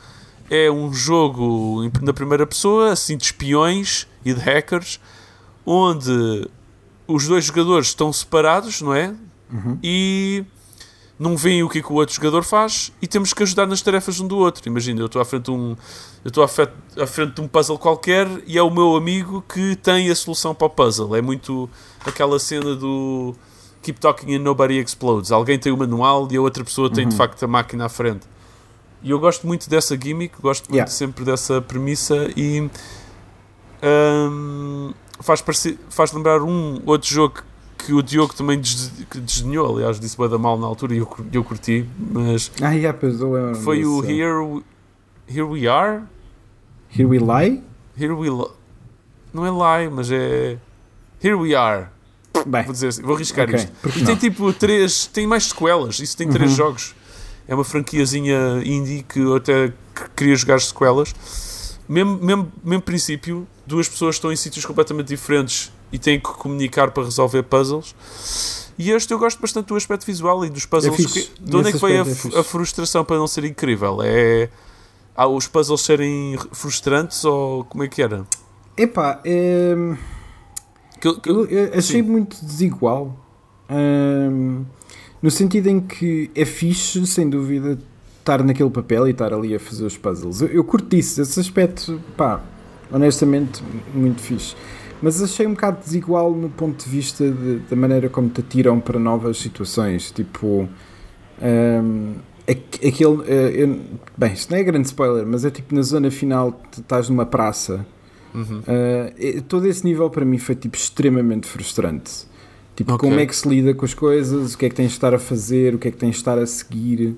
É um jogo na primeira pessoa, assim de espiões e de hackers, onde os dois jogadores estão separados, não é? E não veem o que é que o outro jogador faz e temos que ajudar nas tarefas um do outro. Imagina, eu estou à frente de um, eu estou à, frente de um puzzle qualquer e é o meu amigo que tem a solução para o puzzle. É muito aquela cena do Keep Talking and Nobody Explodes. Alguém tem o manual e a outra pessoa tem de facto a máquina à frente. E eu gosto muito dessa gimmick, gosto muito Yeah. sempre dessa premissa e hum, faz, faz lembrar um outro jogo que o Diogo também desdenhou, aliás, disse bem da mal na altura e eu, eu curti, mas Ah, yeah, pois eu lembro foi o desse. Here, We- Here We Are? Here We Lie? Here We Não é Lie, mas é Here We Are. Bem, Vou dizer assim, vou arriscar ok. isto. E tem tipo três, tem mais sequelas, isso tem três Uhum. jogos. É uma franquiazinha indie que eu até queria jogar sequelas. Mesmo, mesmo, mesmo princípio, duas pessoas estão em sítios completamente diferentes e têm que comunicar para resolver puzzles. E este eu gosto bastante do aspecto visual e dos puzzles. É que- de onde é que vem a, é a frustração para não ser incrível? É ah, os puzzles serem frustrantes ou como é que era? Epá, é, Que- que- eu, eu achei Sim. muito desigual. Ahm, no sentido em que é fixe, sem dúvida, estar naquele papel e estar ali a fazer os puzzles. Eu, eu curto isso, esse aspecto, pá, honestamente, muito fixe. Mas achei um bocado desigual no ponto de vista de- da maneira como te atiram para novas situações. Tipo, aqu- aquele. eh, eu- bem, isto não é grande spoiler, mas é tipo na zona final, estás numa praça. Uhum. Uh, todo esse nível para mim foi tipo extremamente frustrante. Tipo, Ok. como é que se lida com as coisas, o que é que tens de estar a fazer, o que é que tens de estar a seguir.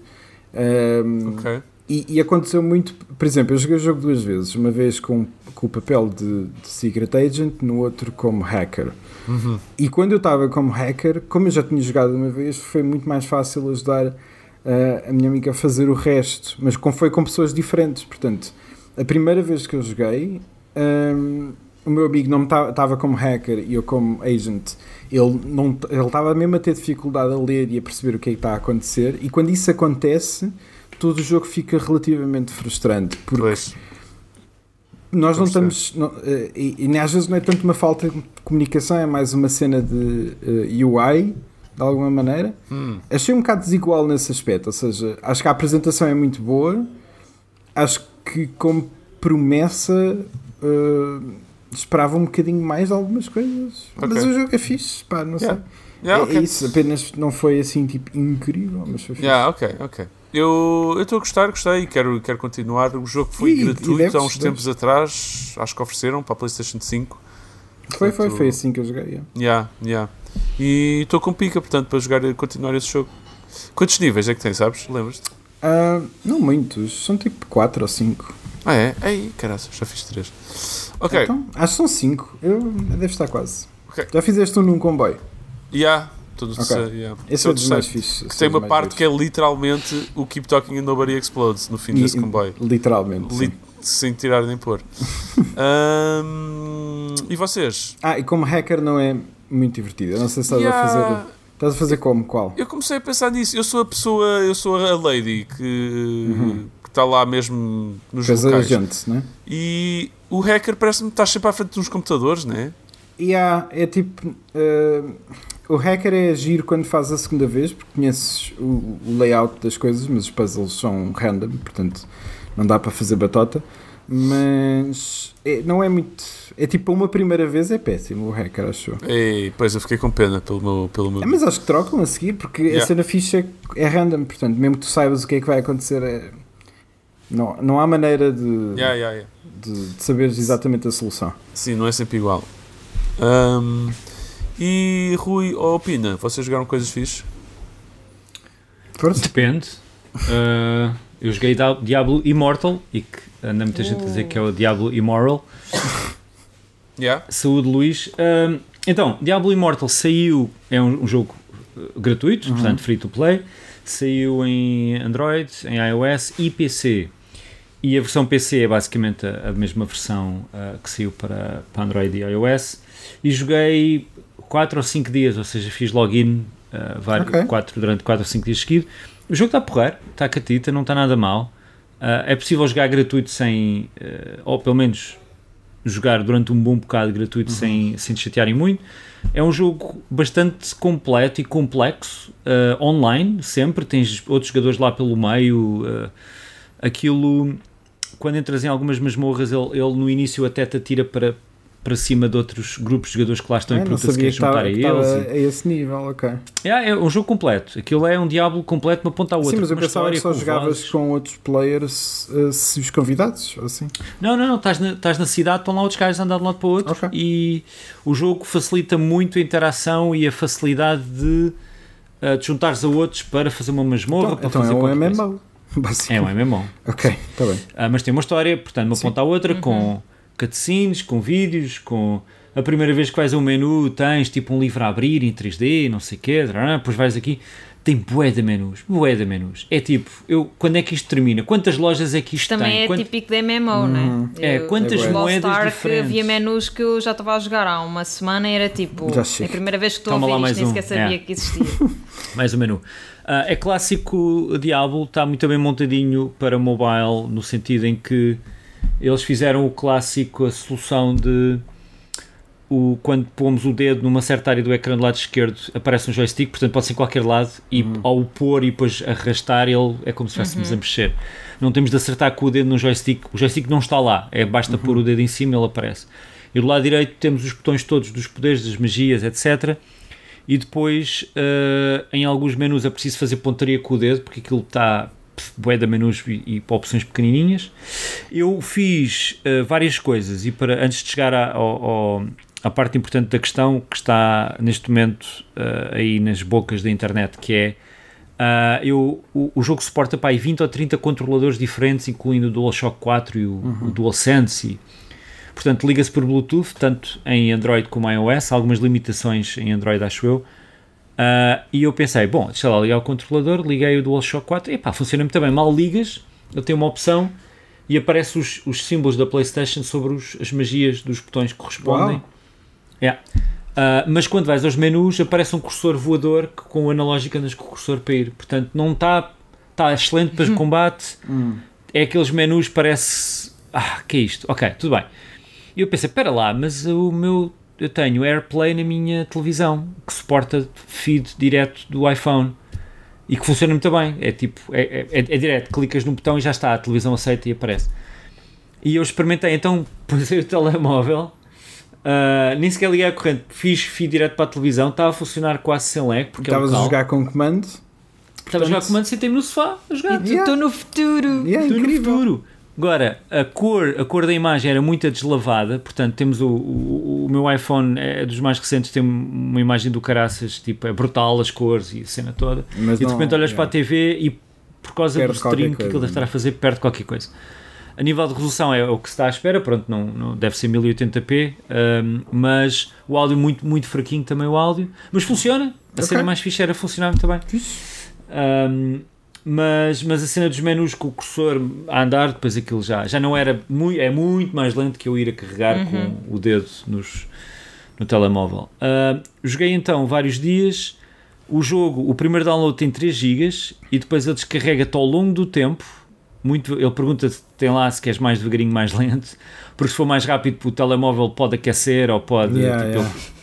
Um, Ok. e, e aconteceu muito, por exemplo, eu joguei o jogo duas vezes, uma vez com, com o papel de, de Secret Agent, no outro como hacker. Uhum. E quando eu estava como hacker, como eu já tinha jogado uma vez, foi muito mais fácil ajudar uh, a minha amiga a fazer o resto, mas com, foi com pessoas diferentes. Portanto, a primeira vez que eu joguei, um, o meu amigo não estava como hacker e eu como agent. Ele não ele estava mesmo a ter dificuldade a ler e a perceber o que é que está a acontecer. E quando isso acontece, todo o jogo fica relativamente frustrante. Porque Pois. nós não estamos. não, eh, e, e às vezes não é tanto uma falta de comunicação, é mais uma cena de eh, UI, de alguma maneira. Hum. Achei um bocado desigual nesse aspecto. Ou seja, acho que a apresentação é muito boa. Acho que, como promessa, eh, esperava um bocadinho mais de algumas coisas. Mas Ok. o jogo é fixe, pá, não Yeah. sei. Yeah, é, ok. é isso, apenas não foi assim tipo incrível, mas foi fixe. Yeah, ok, ok. Eu estou a gostar, gostei e quero, quero continuar. O jogo foi E- e gratuito deves, há uns tempos atrás, acho que ofereceram para a PlayStation 5. Foi, foi, Portanto, foi assim que eu joguei. yeah. Yeah, yeah. E estou com pica, portanto, para jogar continuar esse jogo. Quantos níveis é que tem, sabes? Lembras-te? Ah, não muitos, são tipo 4 ou 5. Ah, é? Ei, caralho, já fiz 3. Ok, Então, acho que são 5. Eu deve estar quase. Ok. Já fizeste um num comboio. yeah, tudo Ok. terceiro, yeah. Esse Sou é dos mais fixes. Que tem uma parte que é literalmente o Keep Talking and Nobody Explodes no fim desse comboio. Literalmente. Li- sim. sem tirar nem pôr. Ahm, e vocês? Ah, e como hacker não é muito divertido. Eu não sei se estás a Yeah, fazer. Estás a fazer como? Qual? Eu comecei a pensar nisso. Eu sou a pessoa, eu sou a lady que que está lá mesmo nos Coisa locais. gente, né? E o hacker parece-me que está sempre à frente de uns computadores, não é? E há, é tipo. ah, o hacker é agir quando faz a segunda vez, porque conheces o, o layout das coisas, mas os puzzles são random, portanto não dá para fazer batota. Mas é- não é muito. É tipo, uma primeira vez é péssimo o hacker, acho. E pois eu fiquei com pena pelo meu. Pelo meu... É, mas acho que trocam a seguir, porque Yeah. a cena ficha é, é random, portanto, mesmo que tu saibas o que é que vai acontecer, é- não, não há maneira de, Yeah, yeah, yeah. de, de saberes exatamente a solução. Sim, não é sempre igual. Ahm, e Rui, ou Pina, vocês jogaram coisas fixes? Força. Depende. Uh, eu joguei Dia- Diablo Immortal e que anda muita gente a dizer que é o Diablo Immoral. Yeah. Saúde, Luís. Um, então, Diablo Immortal saiu, é um, um jogo uh, gratuito, Uhum. portanto free to play. Saiu em Android, em iOS e PC. E a versão PC é basicamente a, a mesma versão uh, que saiu para, para Android e iOS. E joguei 4 ou 5 dias, ou seja, fiz login uh, vários, Ok. quatro, durante 4 ou 5 dias seguidos. O jogo está a porrer, está a catita, não está nada mal. Uh, é possível jogar gratuito sem, uh, ou pelo menos jogar durante um bom bocado gratuito sem, sem te chatearem muito. É um jogo bastante completo e complexo, uh, online, sempre. Tens outros jogadores lá pelo meio. uh, aquilo, quando entras em algumas masmorras, ele, ele no início até te atira para, para cima de outros grupos de jogadores que lá estão É, e pergunta se sabia queres que estava, juntar a eles. a esse nível, ok. É, é um jogo completo. Aquilo é um diabo completo de uma ponta à outra. Sim, mas eu pensava que história, só com jogavas vozes. com outros players uh, se os convidados, assim. Não, não, não, estás na, estás na cidade, estão lá outros gajos a andar de um lado para o outro Ok. e o jogo facilita muito a interação e a facilidade de uh, te juntares a outros para fazer uma masmorra, Então, para então é fazer um qualquer coisa. MMO, É um MMO. Ok, está bem. Ah, mas tem uma história, portanto, de uma Sim. ponta à outra, com cutscenes, com vídeos, com a primeira vez que vais a um menu tens tipo um livro a abrir em 3D, não sei o quê, depois vais aqui. tem bué de menus, bué de menus. É tipo, eu, quando é que isto termina? Quantas lojas é que isto Também tem? é Quant- típico de MMO, né? É, Eu- quantas All moedas Star que diferentes? havia menus que eu já estava a jogar há uma semana e era tipo, é a primeira vez que estou Toma a ver mais isto, nem um, sequer sabia é. que existia. Mais o menu. Ah, é clássico o Diablo, está muito bem montadinho para mobile, no sentido em que eles fizeram o clássico, a solução de o, quando pomos o dedo numa certa área do ecrã do lado esquerdo aparece um joystick, portanto pode ser em qualquer lado e ao o pôr e depois arrastar ele é como se estivéssemos a mexer. Não temos de acertar com o dedo no joystick, o joystick não está lá, é basta pôr o dedo em cima e ele aparece. E do lado direito temos os botões todos dos poderes, das magias, etc. E depois, eh, em alguns menus é preciso fazer pontaria com o dedo, porque aquilo está bué de menus e, e para opções pequenininhas. Eu fiz eh, várias coisas e para antes de chegar ao- ao- à parte importante da questão, que está neste momento eh, aí nas bocas da internet, que é ah, eu, o, o jogo suporta para aí 20 ou 30 controladores diferentes, incluindo o DualShock 4 e o, o DualSense e, Portanto, liga-se por Bluetooth, tanto em Android como em iOS, algumas limitações em Android, acho eu. Ah, e eu pensei, bom, deixa lá ligar o controlador, liguei o DualShock 4, epá, funciona muito bem. Mal ligas, ele tem uma opção e aparece os, os símbolos da PlayStation sobre os- as magias dos botões que correspondem. Uau. Yeah. Ah, mas quando vais aos menus, aparece um cursor voador que, com o analógico andas com o cursor para ir. Portanto, não está tá excelente para combate. É aqueles menus, parece. Ah, que é isto? Ok, tudo bem. E eu pensei, espera lá, mas o meu. Eu tenho AirPlay na minha televisão que suporta feed direto do iPhone e que funciona muito bem. É tipo, é, é, é direto, clicas no botão e já está, a televisão aceita e aparece. E eu experimentei, então pusei o telemóvel, ah, nem sequer liguei a corrente, fiz feed direto para a televisão, estava a funcionar quase sem lag, porque é Estavas a local. jogar com comando. Estava a jogar comando, sentei-me no sofá a jogar. Estou Yeah. no futuro. Yeah, Tudo no futuro. Agora, a cor, a cor da imagem era muito deslavada, portanto, temos o, o, o meu iPhone, é dos mais recentes, tem uma imagem do caraças, tipo, é brutal as cores e a cena toda. Mas e de não- repente olhas yeah. para a TV e por causa Perde do stream que coisa, deve estar a fazer, perde qualquer coisa. A nível de resolução é o que se está à espera, pronto, não, não deve ser 1080p, um, mas o áudio muito, muito fraquinho também o áudio, mas funciona. A Ok. cena mais fixe era funcionar muito bem. Um, mas, mas a cena dos menus com o cursor a andar, depois aquilo já, já não era muito, é muito mais lento que eu ir a carregar com o dedo nos, no telemóvel. Uh, joguei então vários dias. O jogo, o primeiro download tem 3 GB e depois ele descarrega-te ao longo do tempo. Muito, ele pergunta-te, tem lá se queres mais devagarinho, mais lento, porque se for mais rápido o telemóvel pode aquecer ou pode. Yeah, tipo, yeah. ele-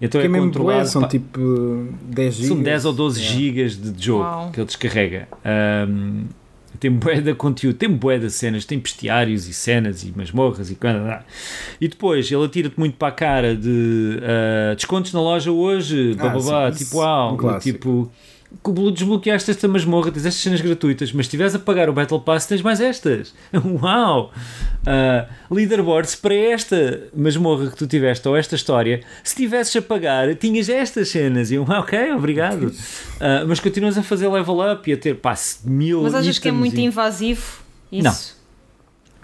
então Que é controlado. são pá, tipo 10 gigas. são 10 ou 12 Yeah. gigas de, jogo Uau. que ele descarrega. Ahm, tem bué de conteúdo, tem bué de cenas, tem bestiários e cenas e masmorras e coisa. E depois ele atira-te muito para a cara de ah, descontos na loja hoje, Ah, bababá, sim, tipo uau, um tipo desbloqueaste esta masmorra, tens estas cenas gratuitas, mas se estiveres a pagar o Battle Pass tens mais estas. Uau! Ah, leaderboards para esta masmorra que tu tiveste ou esta história, se tivesses a pagar, tinhas estas cenas. E eu, ah, ok, obrigado. Ah, mas continuas a fazer level up e a ter pá, mil Mas achas que é muito e- invasivo? Isso?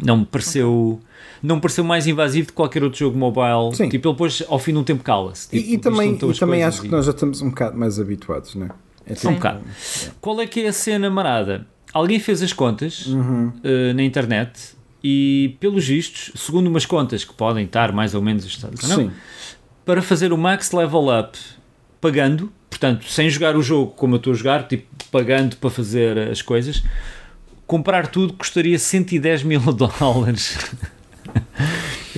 Não. não me pareceu não me pareceu mais invasivo de qualquer outro jogo mobile Sim. tipo ele depois ao fim de um tempo cala-se E, Tipo, e também, isto são e também acho que e- nós já estamos um bocado mais habituados, não é? É um bocado. Qual é que é a cena marada? Alguém fez as contas Uhum. eh, na internet e, pelos vistos, segundo umas contas que podem estar mais ou menos ajustadas, não? Sim. para fazer o max level up pagando, portanto, sem jogar o jogo como eu estou a jogar, tipo, pagando para fazer as coisas, comprar tudo custaria 110 mil dólares.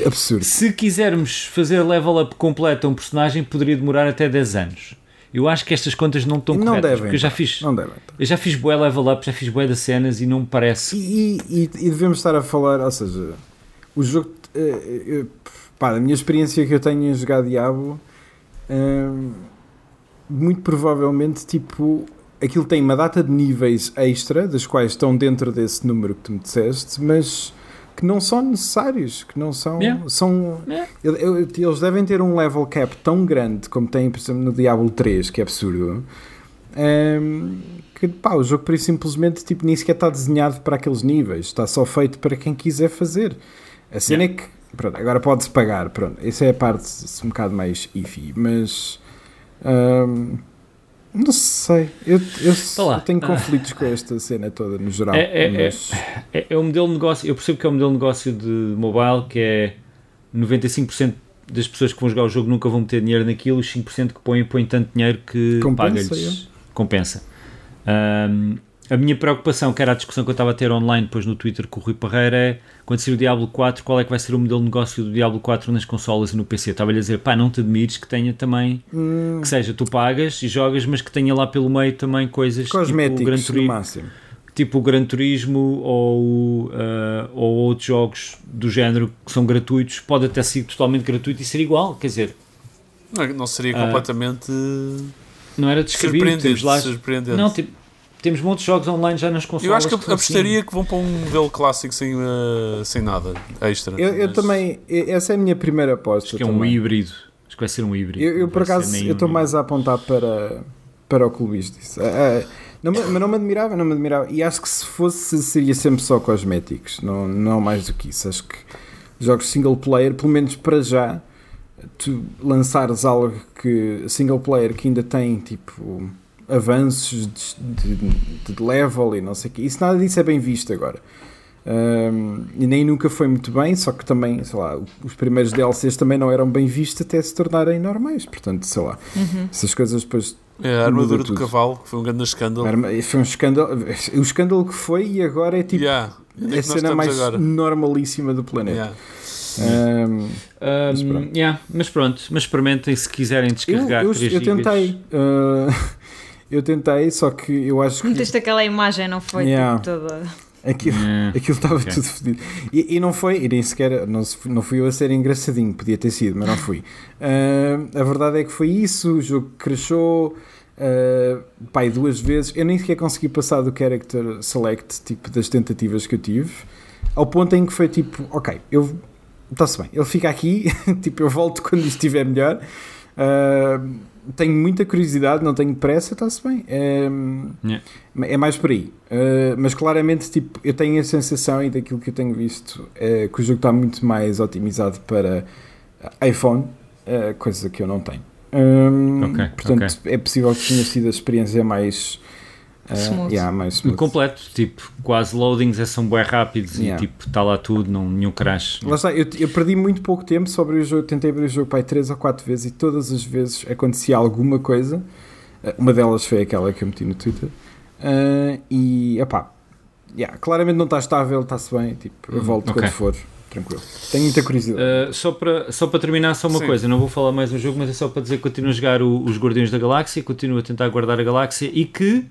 Absurdo. Se quisermos fazer level up completo a um personagem, poderia demorar até 10 anos. Eu acho que estas contas não estão Não corretas, devem. porque eu já fiz, Não devem. eu já fiz bué level up, já fiz bué das cenas e não me parece. E, e- e devemos estar a falar, ou seja, o jogo, eh, eh, pá, a minha experiência que eu tenho em jogar Diabo, hum, muito provavelmente, tipo, aquilo tem uma data de níveis extra, das quais estão dentro desse número que tu me disseste, mas que não são necessários, que não são. Yeah. são Yeah. Eles devem ter um level cap tão grande como tem, por exemplo, no Diablo 3, que é absurdo. hum, que pá, o jogo por isso simplesmente tipo, nem sequer está desenhado para aqueles níveis, está só feito para quem quiser fazer. A cena é que pronto, agora pode-se pagar, pronto, essa é a parte um bocado mais iffy, mas hum, Não sei. Eu, eu, Tá eu tenho conflitos com esta cena toda no geral. É, é, é. mas- É, é um modelo de negócio, eu percebo que é um modelo de negócio de mobile que é 95% das pessoas que vão jogar o jogo nunca vão meter dinheiro naquilo, os 5% que põem, põem tanto dinheiro que Compensa, paga-lhes. Compensa. Ahm, a minha preocupação, que era a discussão que eu estava a ter online depois no Twitter com o Rui Parreira, é quando sair o Diablo 4, qual é que vai ser o modelo de negócio do Diablo 4 nas consolas e no PC? Estava-lhe a dizer, pá, não te admires que tenha também, Hum, que seja, tu pagas e jogas, mas que tenha lá pelo meio também coisas tipo o Gran cosméticos no Turismo, máximo. tipo o Gran Turismo ou, uh, ou outros jogos do género que são gratuitos, pode até ser totalmente gratuito e ser igual, quer dizer, Não, não seria Ah. completamente não era descabido, surpreendente. lá, surpreendente. não, tipo, temos muitos jogos online já nas consolas. eu acho que assim. apostaria que vão para um modelo clássico sem, uh, sem nada extra. Eu, eu mas- também, essa é a minha primeira aposta. Acho que é um também. híbrido. Acho que vai ser um híbrido. Eu, eu, por acaso, eu estou um- mais a apontar para, para o que o Luís disse. Ah, ah, não, mas não me admirava, não me admirava. E acho que se fosse, seria sempre só cosméticos, não, não mais do que isso. Acho que jogos single player, pelo menos para já, tu lançares algo que single player que ainda tem tipo avanços de, de- de level e não sei o quê. Isso nada disso é bem visto agora. Um, e nem nunca foi muito bem, só que também, sei lá, os primeiros DLCs também não eram bem vistos até se tornarem normais. Portanto, sei lá, essas coisas depois. É, a armadura do cavalo, que foi um grande escândalo. Arma- Foi um escândalo. O escândalo que foi e agora é tipo Yeah. Onde é a que cena mais agora? normalíssima do planeta. Yeah. Um, Um, Mas pronto. yeah, mas pronto, mas experimentem se quiserem eu, descarregar eu, 3 eu gigas. tentei. uh, eu tentei, só que eu acho que Meteste aquela imagem, não foi? Yeah. Tipo, toda. aquilo. Aquilo estava Ok. tudo fodido. E, e não foi, e nem sequer, não, não fui eu a ser engraçadinho, podia ter sido, mas não fui. Ah, a verdade é que foi isso, o jogo cresceu, uh, pai, duas vezes. Eu nem sequer consegui passar do character select, tipo, das tentativas que eu tive, ao ponto em que foi tipo, ok, eu. Está-se bem, ele fica aqui, tipo, eu volto quando isto estiver melhor. Ah, tenho muita curiosidade, não tenho pressa, está-se bem. É, Yeah. é mais por aí. Uh, mas claramente, tipo, eu tenho a sensação e daquilo que eu tenho visto é que o jogo está muito mais otimizado para iPhone, uh, coisa que eu não tenho. Um, Ok, portanto, é possível que tenha sido a experiência mais. Uh, yeah, mais smooth. Completo, tipo, quase loadings é, são bem rápidos Yeah. e tipo, está lá tudo, não, nenhum crash. Lá está, eu, eu perdi muito pouco tempo sobre o jogo, tentei abrir o jogo para 3 ou 4 vezes e todas as vezes acontecia alguma coisa. Uh, Uma delas foi aquela que eu meti no Twitter. Uh, e, epá, yeah, claramente não está estável, está-se bem. Tipo, eu volto Hum, ok. quando for, tranquilo. Tenho muita curiosidade. Uh, só, para, só para terminar, só uma Sim. coisa, não vou falar mais do jogo, mas é só para dizer que continuo a jogar o- os Guardiões da Galáxia, continuo a tentar guardar a Galáxia e que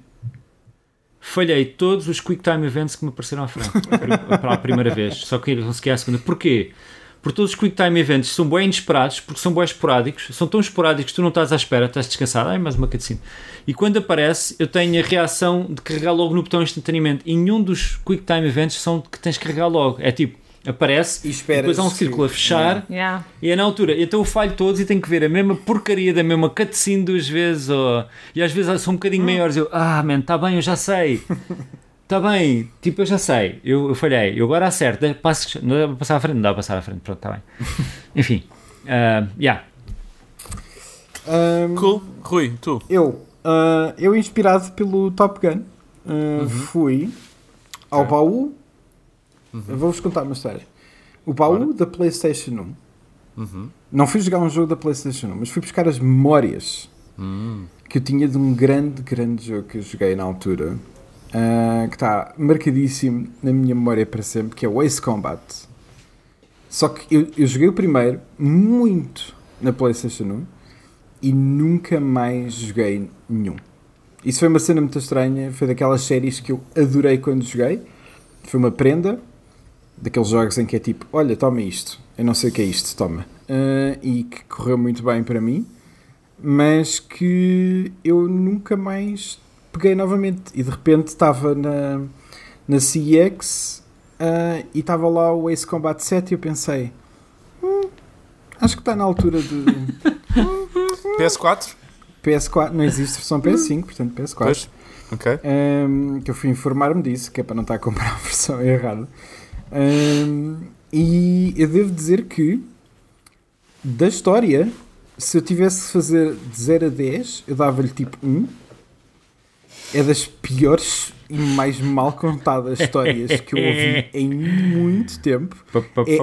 falhei todos os Quick Time Events que me apareceram à frente para a primeira vez, só que eu consegui a segunda. Porquê? Porque todos os Quick Time Events são bem inesperados, porque são bem esporádicos, são tão esporádicos que tu não estás à espera, estás descansado, ai, mais uma cutscene. E quando aparece, eu tenho a reação de carregar logo no botão instantaneamente. E nenhum dos Quick Time Events são que tens que carregar logo. É tipo, aparece, E e depois há um que- círculo a fechar, Yeah. e é na altura, então eu falho todos e tenho que ver a mesma porcaria da mesma cutscene duas vezes, ou... e às vezes são um bocadinho maiores. Eu, ah, man, está bem, eu já sei, está bem, tipo, eu já sei, eu, eu falhei, eu agora acerto, passo, não dá para passar à frente, não dá para passar à frente, pronto, está bem. Enfim, ah, yeah. Um, Cool. Rui, tu. Eu, uh, eu inspirado pelo Top Gun, uh, fui ao baú. Vou-vos contar uma história. O baú Bora. da PlayStation 1. Uhum. Não fui jogar um jogo da PlayStation 1, mas fui buscar as memórias Hum. que eu tinha de um grande, grande jogo que eu joguei na altura, ah, que está marcadíssimo na minha memória para sempre, que é o Ace Combat. Só que eu, eu joguei o primeiro muito na PlayStation 1 e nunca mais joguei nenhum. Isso foi uma cena muito estranha, foi daquelas séries que eu adorei quando joguei. Foi uma prenda, daqueles jogos em que é tipo, olha, toma isto, eu não sei o que é isto, toma. Ah, e que correu muito bem para mim mas que eu nunca mais peguei novamente. E de repente estava na, na CEX ah, e estava lá o Ace Combat 7 e eu pensei, "Hum, acho que está na altura de PS4? PS4, não existe versão PS5, portanto PS4. Pois. Ok. Um, que eu fui informar-me disso, que é para não estar a comprar a versão errada. Um, e eu devo dizer que, da história, se eu tivesse que fazer de 0 a 10, eu dava-lhe tipo 1, é das piores e mais mal contadas histórias que eu ouvi em muito tempo.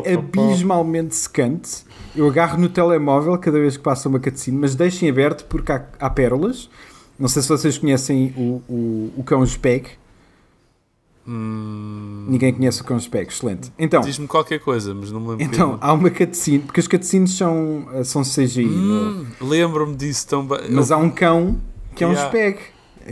É abismalmente secante. Eu agarro no telemóvel cada vez que passa uma cutscene, mas deixem aberto porque há, há pérolas. Não sei se vocês conhecem o, o, o cão Speg. Hum, Ninguém conhece o cão Speg, excelente. Então, Diz-me qualquer coisa, mas não me lembro. então há uma cutscene, porque as cutscenes são, são CGI, Hum, Lembro-me disso tão bem. mas há um cão que é um Yeah. Speg,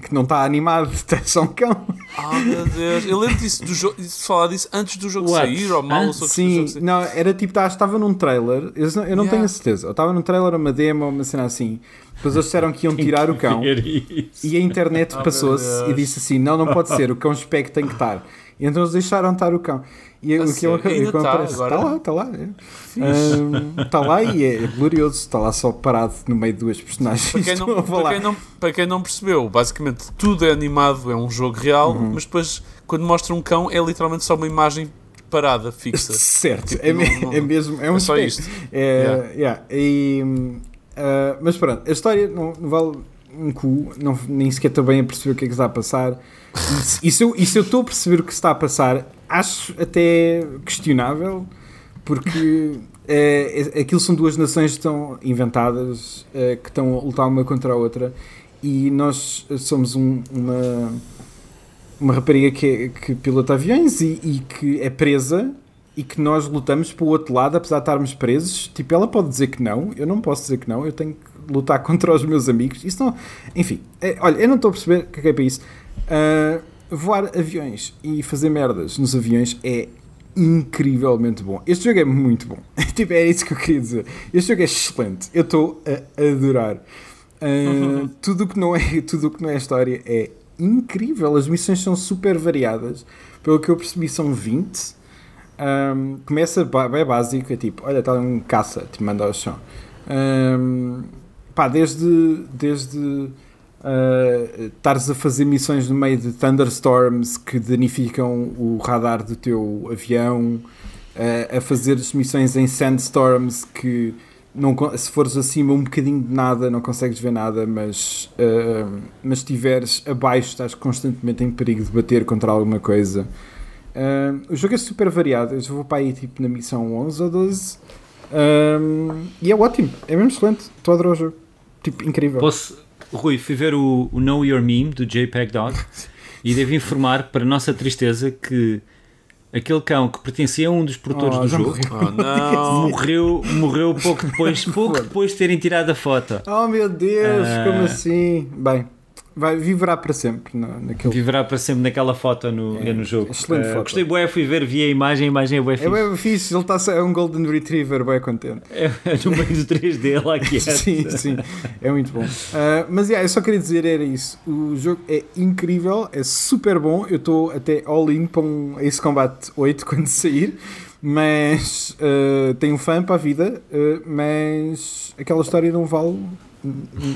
que não está animado, é só um cão. Ah, meu Deus. Eu lembro disso, do jogo, falar disso antes do jogo What? sair, ou mal, ou só que o Sim, não, era tipo, tá, estava num trailer, eu não, eu não Yeah. tenho a certeza, eu estava num trailer, uma demo, uma cena assim. Depois eles disseram que iam tirar o cão e a internet Oh, passou-se e disse assim: não, não pode ser, o cão Speg tem que estar. E então eles deixaram estar o cão. E A o que sério? Ainda tá aparece, está lá, está lá. é. Está lá e é glorioso, está lá só parado no meio de duas personagens. Para quem, não, para, quem não, para quem não percebeu, basicamente tudo é animado, é um jogo real, Uhum. mas depois quando mostra um cão é literalmente só uma imagem parada, fixa. Certo, Tipo, é, não- não- é mesmo, é um é só isto. É, Yeah. yeah, e, ah, mas pronto, a história não, não vale um cu, não, nem sequer estou bem a perceber o que é que está a passar. E se- E se eu estou a perceber o que está a passar, acho até questionável, porque é, é- aquilo são duas nações que estão inventadas, eh, que estão a lutar uma contra a outra, e nós somos um- uma, uma rapariga que, é- que pilota aviões e, e que é presa e que nós lutamos para o outro lado, apesar de estarmos presos. Tipo, ela pode dizer que não, eu não posso dizer que não, eu tenho que lutar contra os meus amigos. Isso não. Enfim, é, olha, eu não estou a perceber o que é é para isso. Ah, voar aviões e fazer merdas nos aviões é incrivelmente bom. Este jogo é muito bom. tipo, é isso que eu queria dizer. Este jogo é excelente. Eu estou a adorar. Ah, tudo o que não é tudo o que não é história é incrível. As missões são super variadas. Pelo que eu percebi, são 20. Um, começa bem básico, é tipo, olha, está um caça, te manda ao chão. Um, pá, desde, desde uh, estares a fazer missões no meio de thunderstorms que danificam o radar do teu avião, uh, a fazer missões em sandstorms que não, se fores acima um bocadinho de nada não consegues ver nada, mas, uh, mas estiveres abaixo estás constantemente em perigo de bater contra alguma coisa. Um, o jogo é super variado. Eu já vou para aí tipo na missão 11 ou 12 Um, e é ótimo, é mesmo excelente. Estou a adorar o jogo, tipo incrível. Posso, Rui, fui ver o, o Know Your Meme do JPEG Dog e devo informar, para nossa tristeza, que aquele cão que pertencia a um dos produtores Oh, do jogo morreu. Oh, morreu, morreu pouco depois, pouco depois de terem tirado a foto. Oh meu Deus, Ah. como assim? Bem, vai viverá para sempre na, naquele. Viverá para sempre naquela foto no, É, no jogo. excelente Eh, foto. Gostei bué, fui ver, vi a imagem, a imagem é bué É fixe. bem fixe, ele está é um Golden Retriever, bem contente. É, no meio do 3D lá que é. sim, sim, é muito bom. Ah, mas yeah, eu só queria dizer era isso. O jogo é incrível, é super bom. Eu estou até all-in para um Ace Combat 8 quando sair. Mas ah, tenho fã para a vida, ah, mas aquela história não vale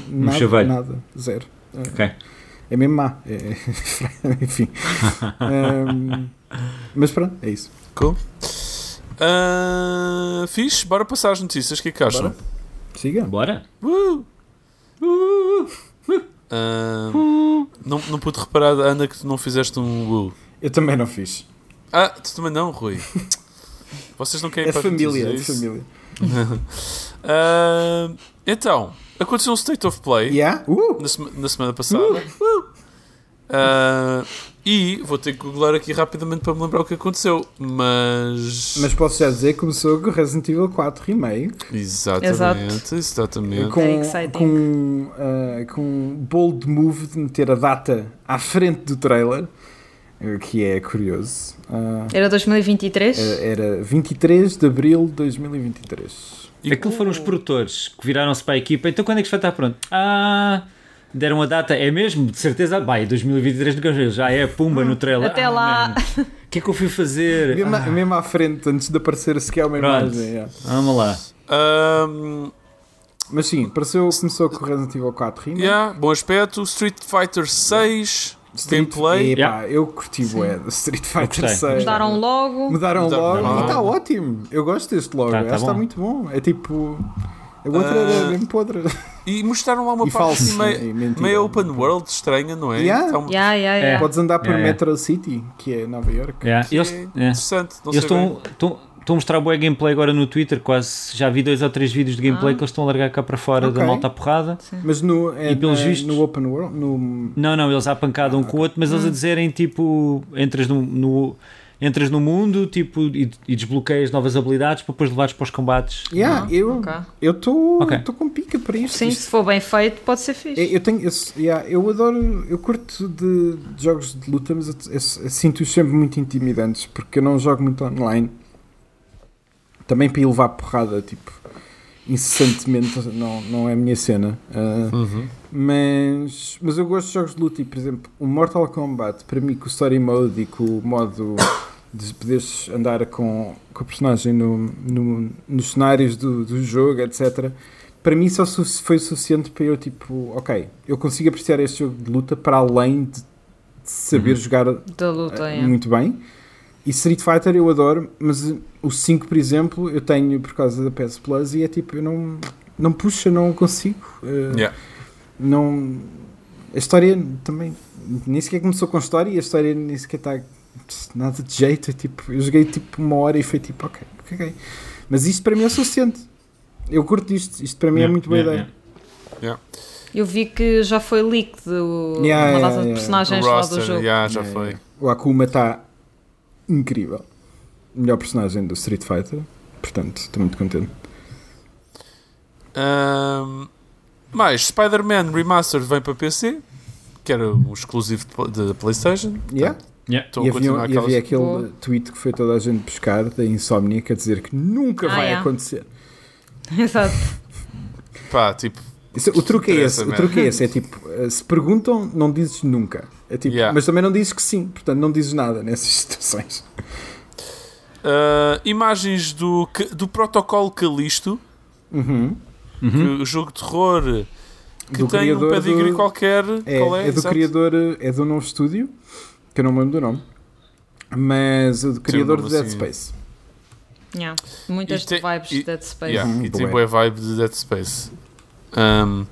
nada, nada, zero. Ok. É mesmo má. É- enfim. Ahm, mas pronto, é isso. Cool. Fixe, bora passar as notícias. O que é que acham? Bora. Siga. Bora? Uh! Ah, não, não pude reparar, Ana, que tu não fizeste um uh. Eu também não fiz. Ah, tu também não, Rui. Vocês não querem É para família, é de notícias, família. isso? Ah, então, aconteceu um State of Play Yeah? Uh! na, sema- na semana passada. Uh! Ah, e vou ter que googlar aqui rapidamente para me lembrar o que aconteceu. Mas. Mas posso já dizer que começou com Resident Evil 4 Remake Exatamente, exatamente. com, É com, ah, com um bold move de meter a data à frente do trailer, que é curioso. Ah, Era 2023? era- era 23 de abril de 2023. E- Aquilo foram os produtores que viraram-se para a equipa. Então quando é que isto vai estar pronto? Ah, deram a data. É mesmo? De certeza. Vai, 2023 do Gajo já é pumba no trailer. Até Ah, lá. O que é que eu fui fazer? Mesmo, Ah, mesmo à frente, antes de aparecer sequer uma Pronto. imagem. yeah. Vamos lá. Ahm, Mas sim, apareceu, começou com Resident Evil 4 Remake. yeah, bom aspecto. Street Fighter 6 Gameplay. Epá, Yeah. eu curti bué do Street Fighter gostei. 6. Mudaram logo. Mudaram Mudaram logo logo. e está ótimo. Eu gosto deste logo. Tá- Acho tá que está bom. muito bom. É tipo. A outra Ah. era mesmo podre. E mostraram lá uma E parte falso, meio, mentira. meio open world estranha, não é? Yeah. Tá um- Yeah, yeah, yeah. Podes andar por É, é. Metro City, que é Nova York. Yeah. que é é. interessante. Não Eles estão, estão, estão a mostrar boa gameplay agora no Twitter, quase já vi dois ou três vídeos de gameplay Ah. que eles estão a largar cá para fora Ok. da malta à porrada. Mas no, é, E pelos na- vistos- no Open World, no... Não, não, eles à pancada um com o outro, mas eles a dizerem tipo, entras no, no- entras no mundo tipo, e, e desbloqueias novas habilidades para depois levares para os combates. Yeah, Ah, eu ok. eu estou Ok. com pica para isto. Sim, Isto- se for bem feito, pode ser fixe. Eu, eu tenho, eu, yeah, eu adoro, eu curto de, de jogos de luta, mas eu, eu- eu sinto-os sempre muito intimidantes porque eu não jogo muito online. Também para ir levar porrada, tipo, incessantemente, não, não é a minha cena. Ah, Uhum. mas, mas eu gosto de jogos de luta e, por exemplo, o Mortal Kombat, para mim, com o Story Mode e com o modo de poderes andar com, com o personagem no, no- nos cenários do, do jogo, etc. Para mim só foi suficiente para eu, tipo, ok, eu consigo apreciar este jogo de luta para além de, de saber jogar Da luta, eh, yeah. muito bem. E Street Fighter eu adoro, mas o 5, por exemplo, eu tenho por causa da PS Plus e é tipo, eu não, não puxa, não consigo. eh, Yeah. não a história também nem sequer começou com história e a história nem sequer está nada de jeito é tipo, eu joguei tipo uma hora e foi tipo ok, ok mas isto para mim é o suficiente eu curto isto, isto para mim é Yeah, muito boa yeah, ideia Eu vi que já foi leak do, Yeah, uma yeah, data de personagens O lá do roster, jogo. yeah, já É, foi. o Akuma está incrível melhor personagem do Street Fighter portanto estou muito contente Ahm, mais, Spider-Man Remastered vem para PC, que era um exclusivo de PlayStation. yeah? Yeah. Estão e havia, e aquele Boa. tweet que foi toda a gente buscar da Insomnia a dizer que nunca Ah, vai yeah. acontecer Exato. Pá, tipo, Isso- o truque é esse, o truque é esse, é tipo, eh, se perguntam, não dizes nunca. É tipo, Yeah. mas também não dizes que sim, portanto não dizes nada nessas situações. ah, imagens do, do protocolo Calisto, Uhum. que o jogo de terror que Do tem um pedigree do- qualquer. É, Qual é? é do Exato. criador, é do novo estúdio, que eu não me lembro do nome, mas o do criador do Dead assim. Space. Yeah. Muitas E tem- vibes e- de Dead Space. Yeah, Uhum, e tem bué. boa vibe de Dead Space. Ahm,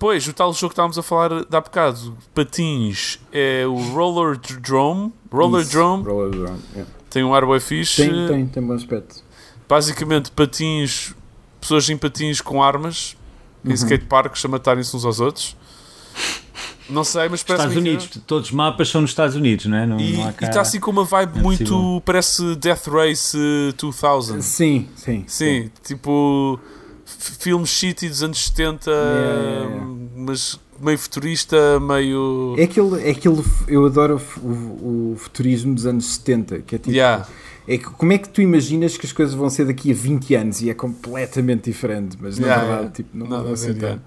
pois, o tal jogo que estávamos a falar de há bocado, patins, é o Roller Drome. Roller Isso, Drome Roller Drome, yeah. tem um ar bem fixe. Tem, tem, tem bom aspecto. Basicamente, patins, pessoas em patins com armas, em Uhum. skateparks a matarem-se uns aos outros. Não sei, mas parece Estados Unidos, todos os mapas são nos Estados Unidos, não é? Não, E não está assim com uma vibe é muito. possível. Parece Death Race eh, 2000. Sim, sim. Sim, tipo filmes shitty dos anos 70, Yeah, mas meio futurista, meio. É aquele, é aquele, eu adoro o, o- o futurismo dos anos 70, que é tipo, Yeah. é que, como é que tu imaginas que as coisas vão ser daqui a 20 anos e é completamente diferente, mas na Yeah, verdade, tipo, não Nada vai a ser tanto.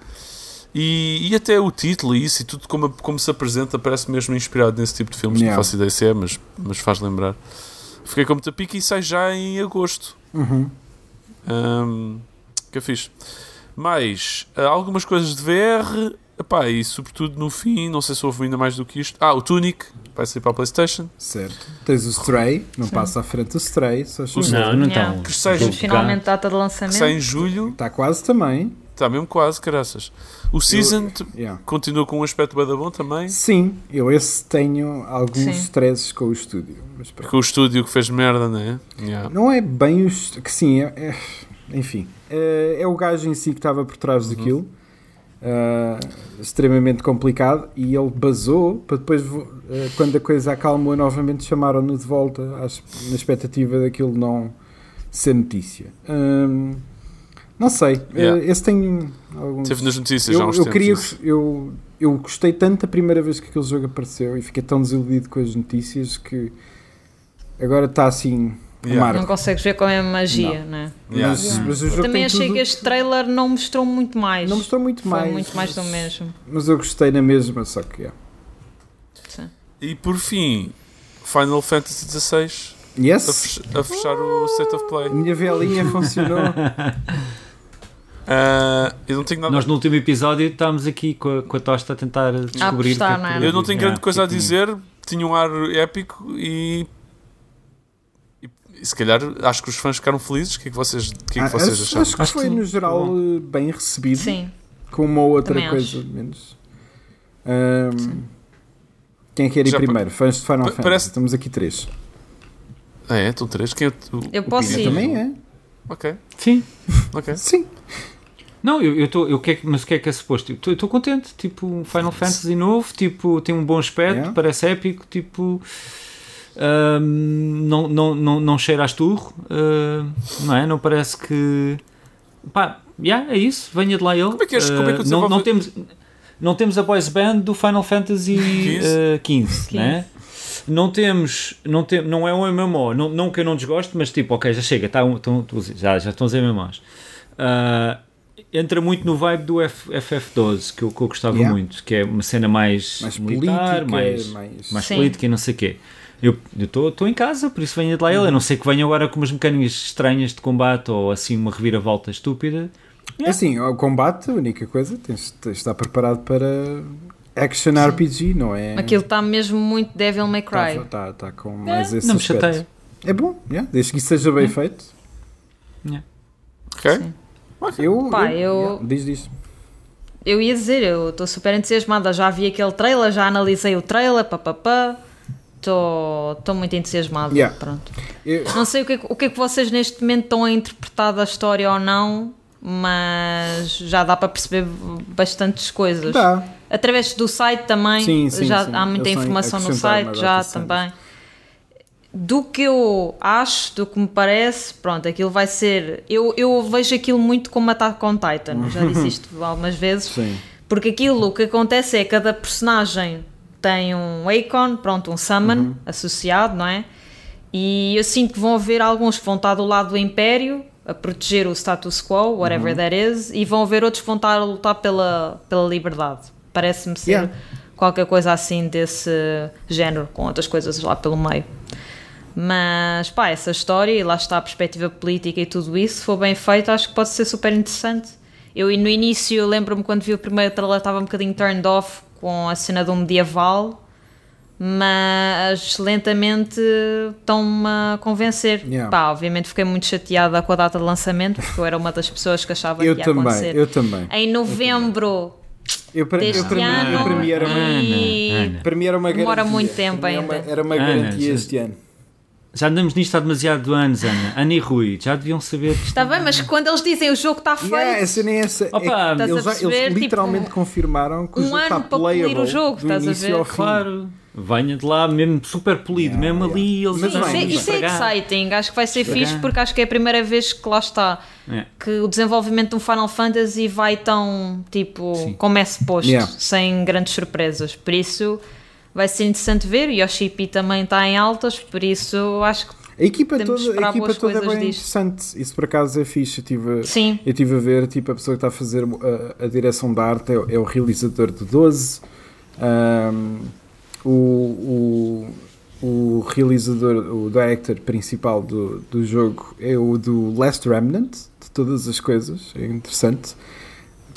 E, e até o título e isso e tudo como, como se apresenta parece mesmo inspirado nesse tipo de filmes. Yeah. Não faço ideia se é, mas, mas faz lembrar. Fiquei com muita pica e sai já em agosto. Uhum. Ahm, que é fixe. Mais ah, algumas coisas de VR. Epá, e sobretudo no fim, não sei se houve ainda mais do que isto. Ah, o Tunic vai sair para a PlayStation. Certo. Tens o Stray, não passa à frente do Stray, só O- Não, não estão. Que seja- Temos finalmente data de Que lançamento. sai em julho. Está quase também. Está mesmo quase, caraças. O Season Yeah. continua com um aspecto bem da bom também. Sim, eu esse tenho alguns Sim. stresses com o estúdio. Mas. Com o estúdio que fez merda, não é? Yeah. Não é bem os. Que sim, é, é- enfim. É, é o gajo em si que estava por trás Uhum. daquilo. ah, extremamente complicado. E ele basou para depois, ah, quando a coisa acalmou novamente, chamaram-no de volta às- na expectativa daquilo não ser notícia. Ahm, não sei. Yeah. ah, esse tem alguns. Teve nas notícias Eu, uns eu queria. Eu, eu gostei tanto a primeira vez que aquele jogo apareceu e fiquei tão desiludido com as notícias que agora está assim. Yeah. Não consegues ver qual é a magia, né? Yeah. Mas, mas o jogo Também achei tudo- que este trailer não mostrou muito mais. Não mostrou muito Foi mais. muito mais do mesmo. Mas eu gostei na mesma, só que. Yeah. Sim. E por fim, Final Fantasy XVI a, Yes! fech- a fechar o State of A Play. minha velinha funcionou. Ah, eu não tenho nada. Nós no último episódio estávamos aqui com a, com a Tosta a tentar descobrir. apostar, o que é não é? Eu não tenho grande coisa a tipo, dizer. Tinha um ar épico e. e- se calhar acho que os fãs ficaram felizes. O que é que vocês, o que é que Ah, vocês acho, acharam? acho que foi no geral Bom. eh, bem recebido. Sim. com uma ou outra Também coisa acho. menos. Ahm, quem é que quer ir Já primeiro? Fãs de Final pa- Fantasy. parece- Estamos aqui três. Ah, é? Estão três? Quem é o. Eu posso Pina ir. Também é? Ok, Sim. ok. Sim. Não, eu, eu tô, eu que é mas o que é que é suposto? Eu estou contente, tipo, um Final Fantasy novo, tipo, tem um bom aspecto, Yeah. parece épico, tipo, não, não, não, não cheira a esturro, ah, não é? Não parece que, pá, yeah, é isso, venha de lá ele. Como é que és- como é que Ah, não, não temos, não temos a boys band do Final Fantasy 15. 15, 15 né? Não temos, não, tem, não é um MMO, não, não que eu não desgoste, mas tipo, ok, já chega, tá, tão- já, já estão a dizer MMOs. Ah, entra muito no vibe do F- FF12, que eu, que eu gostava Yeah. muito, que é uma cena mais, Mais militar, política, mais, mais- mais política e não sei o quê. Eu estou em casa, por isso venha de lá ele. A não ser que venha agora com umas mecânicas estranhas de combate ou assim uma reviravolta estúpida. É Assim, o combate, a única coisa, tens, tens de estar preparado para action RPG, não é? Aquilo está mesmo muito Devil May Cry. Está tá, tá com mais esse não me aspecto. chateia. É bom, yeah, desde que isso seja bem feito. Ok. Sim. Eu, Pá, eu, eu- yeah, diz diz. Eu ia dizer, eu estou super entusiasmada. Já vi aquele trailer, já analisei o trailer, papapá. Estou muito entusiasmada. Yeah. Pronto. Eu- Não sei o que, é que- o que é que vocês neste momento estão a interpretar da história ou não, mas já dá para perceber bastantes coisas. Tá. Através do site também, Sim, sim, já sim. há muita a informação no site, já cenas. também. Do que eu acho, do que me parece, pronto, aquilo vai ser. Eu, eu vejo aquilo muito como Attack on Titan, já disse isto algumas vezes. Sim. Porque aquilo o que acontece é que cada personagem tem um icon, pronto, um summon Uhum. associado, não é? E eu sinto que vão haver alguns que vão estar do lado do Império a proteger o status quo, whatever Uhum. that is, e vão haver outros que vão estar a lutar pela, pela liberdade. Parece-me ser Yeah. qualquer coisa assim desse género, com outras coisas lá pelo meio. Mas pá, essa história, e lá está a perspectiva política e tudo isso, se for bem feito, acho que pode ser super interessante. Eu no início, lembro-me quando vi o primeiro trailer, estava um bocadinho turned off com a cena do medieval, mas lentamente estão-me a convencer. Yeah. Pá, obviamente fiquei muito chateada com a data de lançamento, porque eu era uma das pessoas que achava Eu que ia também, acontecer. eu também. Em novembro Eu, para, eu, deste para, mim, ano eu, para mim era uma, e... Ana, Ana. para mim era uma garantia. Demora muito tempo mim era uma- ainda. Era uma Ana, garantia este ano. Já andamos nisto há demasiado anos, Ana. Ana e Rui, já deviam saber que Está bem, mas quando eles dizem o jogo está feito, Yeah, essa nem essa. Opa, é a eles, perceber, eles tipo, literalmente confirmaram que o um jogo está ano para polir o playable jogo, do estás a início ver? ao fim. Claro, venha de lá mesmo super polido, Yeah, mesmo yeah. ali eles Mas Sim, bem, isso, é, isso é exciting, acho que vai ser Estragar. fixe porque acho que é a primeira vez que lá está É. que o desenvolvimento de um Final Fantasy vai tão tipo Sim. como é suposto, Yeah. sem grandes surpresas. Por isso vai ser interessante ver. E o Yoshi também está em altas, por isso acho que A equipa Temos toda, a equipa toda é bem disto. interessante. Isso por acaso é fixe. Eu tive, sim. eu tive a ver, tipo, a pessoa que está a fazer a, a direção da arte é, é o realizador de 12. Ahm, o, o, o realizador, o director principal do, do jogo é o do Last Remnant, de todas as coisas. É interessante.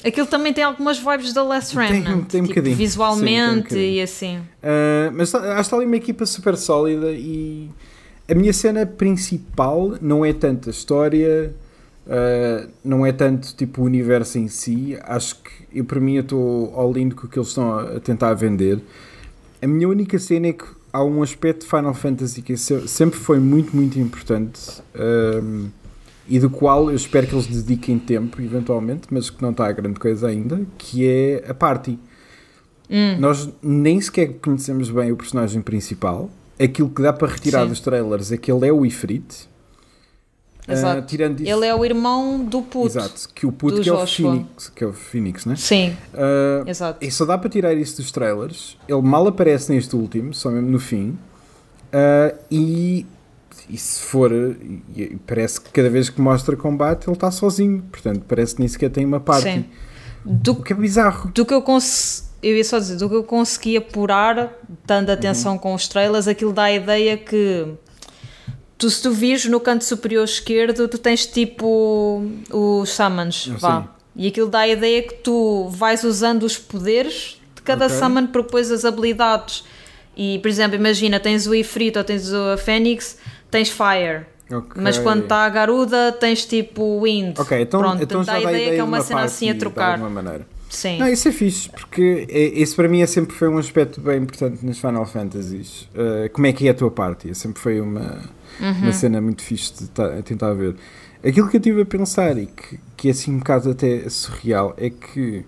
Aquilo também tem algumas vibes da Last Tem- Remnant, tem um tipo, bocadinho. Sim, tem um visualmente e assim. Uh, mas tá- acho que está ali uma equipa super sólida e a minha cena principal não é tanto a história, uh, não é tanto tipo o universo em si. Acho que eu para mim estou all in com o que eles estão a, tentar vender. A minha única cena é que há um aspecto de Final Fantasy que se- sempre foi muito, muito importante um, e do qual eu espero que eles dediquem tempo eventualmente, mas que não está a grande coisa ainda, que é a party. Hum. Nós nem sequer conhecemos bem o personagem principal. Aquilo que dá para retirar Sim. dos trailers é que ele é o Ifrit. Ah, Exato. tirando isso, Ele é o irmão do puto. exato, que o puto que é o. Phoenix, que é o Phoenix, né? Sim, Ah, exato. e só dá para tirar isso dos trailers. Ele mal aparece neste último, só mesmo no fim. Ah, e, e se for, e- parece que cada vez que mostra combate ele está sozinho. Portanto, parece que nem sequer tem uma parte. Sim. Do O que é bizarro. do que eu consegui, eu ia só dizer, do que eu consegui apurar, dando atenção Uhum. com os trailers, aquilo dá a ideia que tu, se tu vires no canto superior esquerdo, tu tens tipo os summons, vá. sim. E aquilo dá a ideia que tu vais usando os poderes de cada Ok. summon depois as habilidades. E, por exemplo, imagina, tens o Ifrit ou tens o Fênix, tens Fire. Ok. Mas quando está a Garuda, tens tipo Wind. Ok, então, Pronto, então dá já a dá ideia que é de uma cena assim a de trocar. alguma maneira. Sim. Não, isso é fixe, porque é- esse para mim é sempre foi um aspecto bem importante nas Final Fantasies. Uh, como é que é a tua parte? Sempre foi uma, uma cena muito fixe de ta- tentar ver. Aquilo que eu estive a pensar e que, que é assim um bocado até surreal é que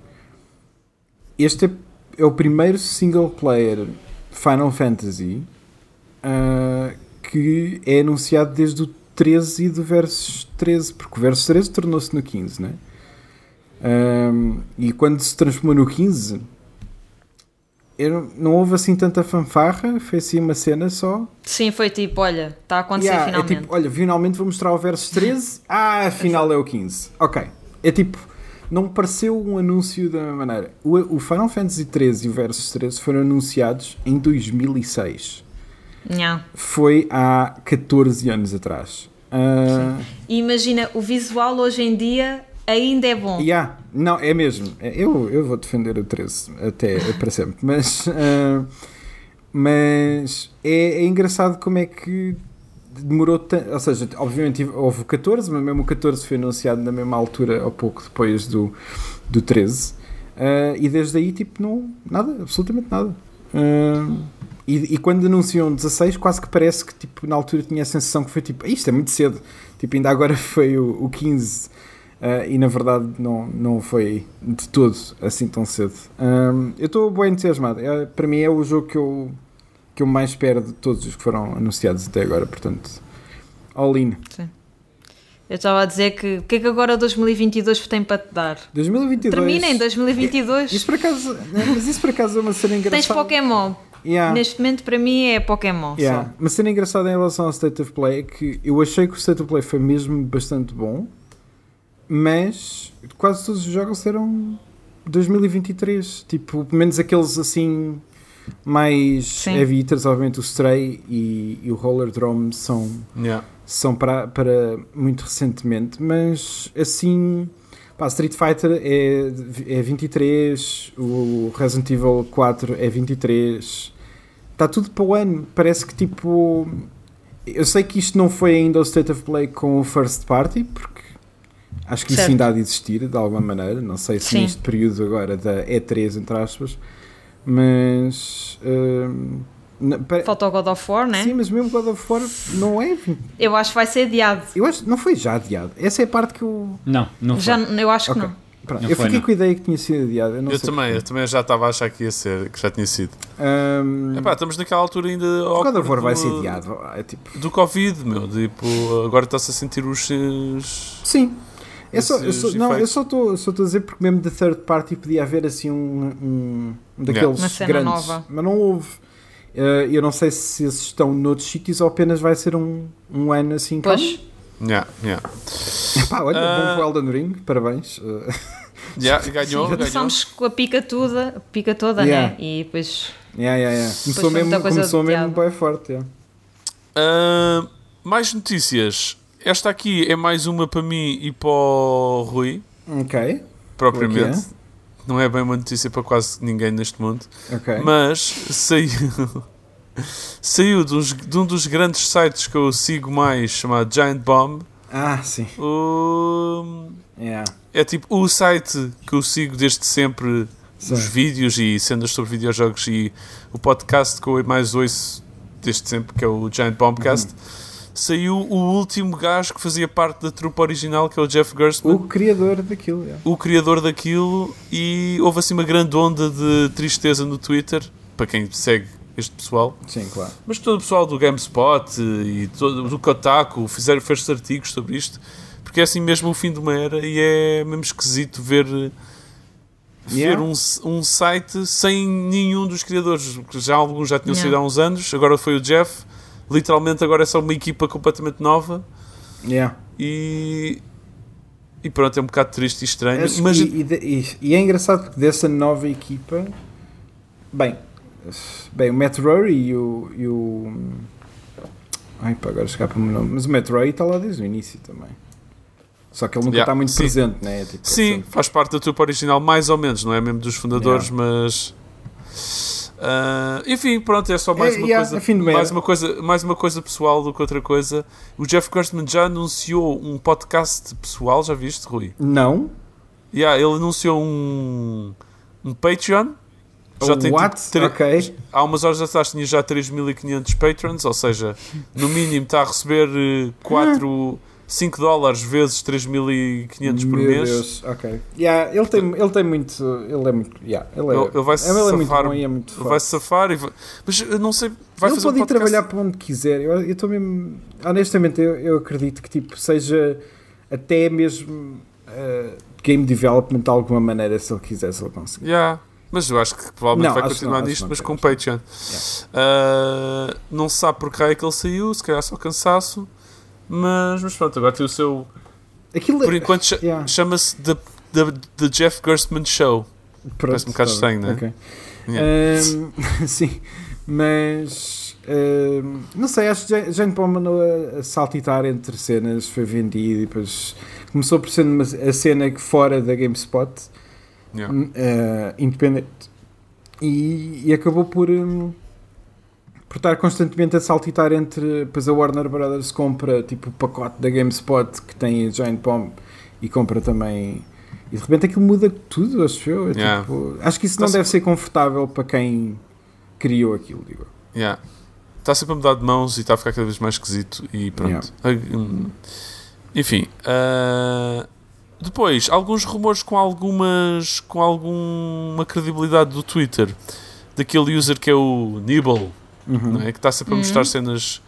este é, é o primeiro single player Final Fantasy uh, que é anunciado desde o 13 e do Versus 13, porque o Versus 13 tornou-se no 15, não é? Um, e quando se transformou no 15, eu não, houve assim tanta fanfarra, foi assim uma cena só. Sim, foi tipo, olha, está a acontecer Yeah, finalmente. É tipo, olha, finalmente vou mostrar o versus 13, ah, afinal é o 15. Ok. É tipo, não me pareceu um anúncio da mesma maneira. O, o Final Fantasy 13 e o Versus 13 foram anunciados em 2006. Nha. Foi há 14 anos atrás. E imagina, o visual hoje em dia ainda é bom. Yeah, não, é mesmo. Eu, eu vou defender o 13 até para sempre. Mas, ah, mas é, é engraçado como é que demorou tanto. Ou seja, obviamente houve o 14, mas mesmo o 14 foi anunciado na mesma altura, ou pouco depois do, do 13. ah, e desde aí, tipo, não. Nada, absolutamente nada. Ah, e, e quando anunciam 16, quase que parece que tipo, na altura tinha a sensação que foi tipo, "Ah, isto é muito cedo. Tipo, ainda agora foi o, o 15 ah, e na verdade não, não foi de todo assim tão cedo. Ahm, eu estou bem entusiasmado. É, para mim é o jogo que eu, que eu mais espero de todos os que foram anunciados até agora, portanto, all in. Eu estava a dizer que o que é que agora 2022 tem para te dar? 2022. Termina em 2022. Isso por acaso, mas isso por acaso é uma cena engraçada. Tens Pokémon. Yeah. Neste momento, para mim, é Pokémon. Yeah. Só. Uma cena engraçada em relação ao State of Play é que eu achei que o State of Play foi mesmo bastante bom, mas quase todos os jogos eram 2023. Tipo, pelo menos aqueles assim mais Sim. heavy hitters, obviamente o Stray e, e o Roller Drome são, Yeah. são para, para muito recentemente, mas assim. Pá, Street Fighter é, é 23, o Resident Evil 4 é 23, está tudo para o ano. Parece que tipo. Eu sei que isto não foi ainda o State of Play com o First Party, porque acho que isso Certo. ainda há de existir de alguma maneira. Não sei se Sim. neste período agora da E3, entre aspas, mas. hum, na- pa- Falta o God of War, né? Sim, mas mesmo God of War não é. 20 Eu acho que vai ser adiado. Eu acho que não foi já adiado. Essa é a parte que eu. Não, não foi. Já, eu acho que Ok. não. Pronto, Não eu foi, fiquei não. com a ideia que tinha sido adiado. Eu, não Eu sei também, eu porquê. também já estava a achar que ia ser, que já tinha sido. Hum, Epá, estamos naquela altura ainda. o God of War do- vai ser adiado. É tipo. Do Covid, meu. Tipo, agora está-se a sentir os. os- Sim. Eu só, eu só, não, eu só estou a dizer porque mesmo de third party podia haver assim um, um um daqueles Uma cena grandes, nova. mas não houve. Eh, eu não sei se esses estão noutros sítios ou apenas vai ser um, um ano assim. Pois, Yeah, yeah. olha, Ah. bom para o Elden Ring, parabéns. Eh, Yeah, ganhou, já ganhou. começámos com a pica toda, pica toda Yeah. né? E depois. yeah, yeah, yeah. Começou foi mesmo, começou mesmo bem forte. yeah. Ah, mais notícias. Esta aqui é mais uma para mim e para o Rui, Ok, propriamente. Não é bem uma notícia para quase ninguém neste mundo. ok. Mas saiu, saiu de, uns- de um dos grandes sites que eu sigo mais, chamado Giant Bomb. Ah, sim. O- Yeah. é tipo o site que eu sigo desde sempre Sim. os vídeos e cenas sobre videojogos e o podcast que eu mais ouço desde sempre, que é o Giant Bombcast. Saiu o último gajo que fazia parte da trupe original, que é o Jeff Gerstmann. O criador daquilo. yeah. o criador daquilo e houve assim uma grande onda de tristeza no Twitter para quem segue este pessoal Sim, claro. mas todo o pessoal do GameSpot e todo, do Kotaku fizeram fez artigos sobre isto porque é assim mesmo o fim de uma era e é mesmo esquisito ver ver Yeah. um, um site sem nenhum dos criadores que já alguns já tinham Yeah. sido há uns anos agora foi o Jeff literalmente agora é só uma equipa completamente nova Yeah. e e pronto, é um bocado triste e estranho Acho mas que- e, e e- é engraçado porque dessa nova equipa, bem, bem o Matt Rory e o, e o ai pá, agora escapa-me o nome, mas o Matt Rory está lá desde o início também. Só que ele nunca Yeah, está muito sim. presente, né? Tipo, Sim, sempre- faz parte da trupa original, mais ou menos, não é mesmo dos fundadores, mas. Ah, enfim, pronto, é só mais É, uma yeah, coisa. mais uma coisa, mais uma coisa pessoal do que outra coisa. O Jeff Gerstmann já anunciou um podcast pessoal, já viste, Rui? Não, Yeah, ele anunciou um, um Patreon. Já tem What? tipo, tre- Ok. Há umas horas atrás tinha já 3.500 patrons, ou seja, no mínimo está a receber 4, 5 dólares vezes 3.500 por Meu mês. Deus, ok. Yeah, ele, tem, ele tem muito. Ele é muito. Yeah, ele, é, Ele- ele vai se ele é muito safar- bom e é muito forte. vai se safar e vai... Mas eu não sei, vai ele fazer um pode ir podcast- trabalhar para onde quiser. Eu estou mesmo. Honestamente, eu, eu acredito que tipo, seja até mesmo uh, game development de alguma maneira, se ele quiser, se ele conseguir. Yeah. Mas eu acho que provavelmente Não, vai continuar não, nisto, mas com que Patreon. Ah, não se sabe por que é que ele saiu, se calhar só cansaço. Mas, mas pronto, agora tem o seu. Aquilo Por enquanto Yeah. chama-se The, The, The Jeff Gerstmann Show. Parece um bocado estranho, não é? ok. Yeah. Ahm, sim, mas ahm, não sei, acho que já Paul andou a, a saltitar entre cenas, foi vendido e depois começou por ser uma, a cena que fora da GameSpot, Yeah. ah, independente, e, e acabou por, hum, por estar constantemente a saltitar entre. Depois a Warner Brothers compra tipo o pacote da GameSpot que tem a Giant Bomb e compra também. E de repente aquilo muda tudo, acho eu. É Yeah. tipo- acho que isso não Tá-se- deve ser confortável para quem criou aquilo, digo. Yeah. Está sempre a mudar de mãos e está a ficar cada vez mais esquisito. E pronto. Ah, hum. Enfim. ah, depois, alguns rumores com algumas com alguma credibilidade do Twitter. Daquele user que é o Nibble, Uhum. não é? que está sempre a mostrar cenas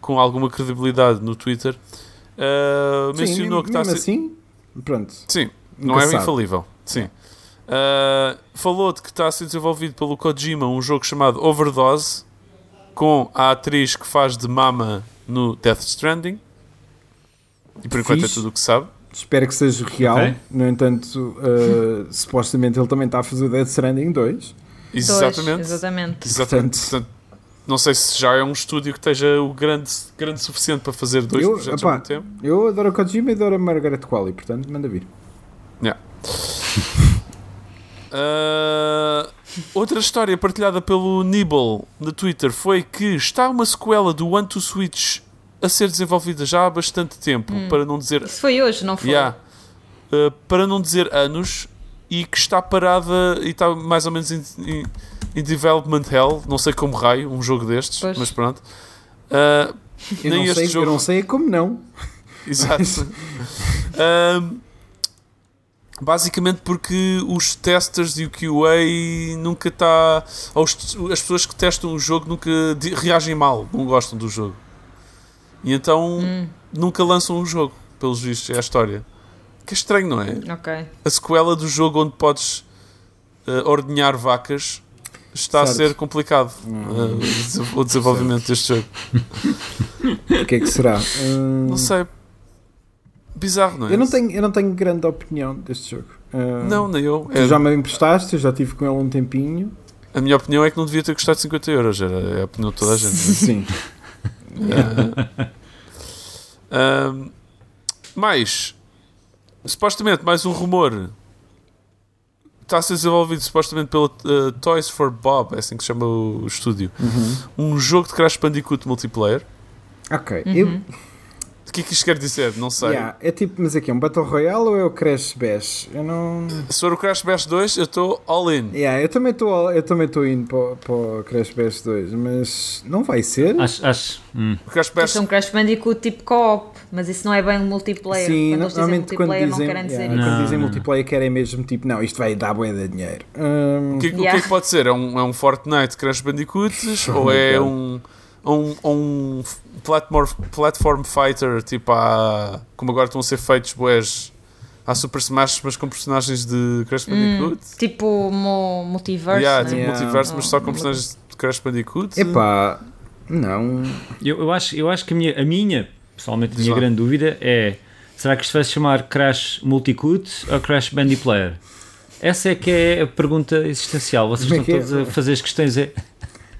com alguma credibilidade no Twitter. Sim, mencionou que está a mesmo ser. assim, pronto. Sim, nunca não é se sabe. infalível. Sim. Uh, falou de que está a ser desenvolvido pelo Kojima um jogo chamado Overdose com a atriz que faz de Mama no Death Stranding. E por enquanto Fixe. é tudo o que sabe. Espero que seja real. Ok. No entanto, uh, supostamente ele também está a fazer o Dead Stranding 2. Dois, Exatamente. exatamente. Exatamente. Portanto- Portanto, não sei se já é um estúdio que esteja o grande, grande suficiente para fazer dois Eu- projetos opá, ao mesmo tempo. Eu adoro o Kojima e adoro a Margaret Qualley, portanto, manda vir. Uh, outra história partilhada pelo Nibble no Twitter foi que está uma sequela do One to Switch a ser desenvolvida já há bastante tempo, para não dizer Isso foi hoje, não foi? Yeah. Uh, para não dizer anos e que está parada e está mais ou menos em, em- em development hell, não sei como raio, um jogo destes, Pois. mas pronto. Uh, Eu, Nem não este sei, jogo- eu não sei como não. Exato. Um, basicamente porque os testers e o QA nunca está. As pessoas que testam o jogo nunca reagem mal, não gostam do jogo. E então Hum. nunca lançam o jogo, pelos vistos, é a história. Que é estranho, não é? Ok. A sequela do jogo onde podes uh, ordenhar vacas está a Certo. ser complicado uh, o dese- o desenvolvimento deste jogo. O que é que será? Hum, Não sei. Bizarro, não é? Eu não tenho, eu não tenho grande opinião deste jogo. Hum, Não, nem eu. Tu É- já me emprestaste, eu já tive com ele um tempinho. A minha opinião é que não devia ter custado 50 euros. Era é a opinião de toda a gente. Sim. Ahm, mais, supostamente, mais um rumor. Está a ser desenvolvido supostamente pela uh, Toys for Bob, é assim que se chama o estúdio. Um jogo de Crash Bandicoot multiplayer. Ok. Eu, O que é que isto quer dizer? Não sei. yeah, é tipo, mas aqui é um Battle Royale ou é o Crash Bash? Eu não. Se for o Crash Bash 2, eu estou all in. Yeah, eu também estou eu também estou indo para, o- para o Crash Bash 2, mas não vai ser. Acho. acho hum. O Crash Bash Isso é um Crash Bandicoot tipo co-op, mas isso não é bem um multiplayer. Sim, quando eles dizem normalmente quando multiplayer dizem, não querem dizer yeah, isso. quando Não, dizem não. multiplayer querem mesmo tipo, não, isto vai dar bué de dinheiro. Hum, O que, o que é Yeah. que pode ser? É um, é um Fortnite Crash Bandicoots ou é um, um, um platform, platform fighter tipo a, como agora estão a ser feitos boés a Super Smash mas com personagens de Crash Bandicoot? Tipo mo multiverse. yeah, né? tipo Yeah. multiverso mas só com Oh. personagens de Crash Bandicoot? Epá, não. Eu, eu, acho, eu acho que a minha, a minha pessoalmente, a minha lá. grande dúvida é: será que isto vai se chamar Crash Multicut ou Crash Bandy Player? Essa é que é a pergunta existencial. Vocês é estão é? todos a fazer as questões.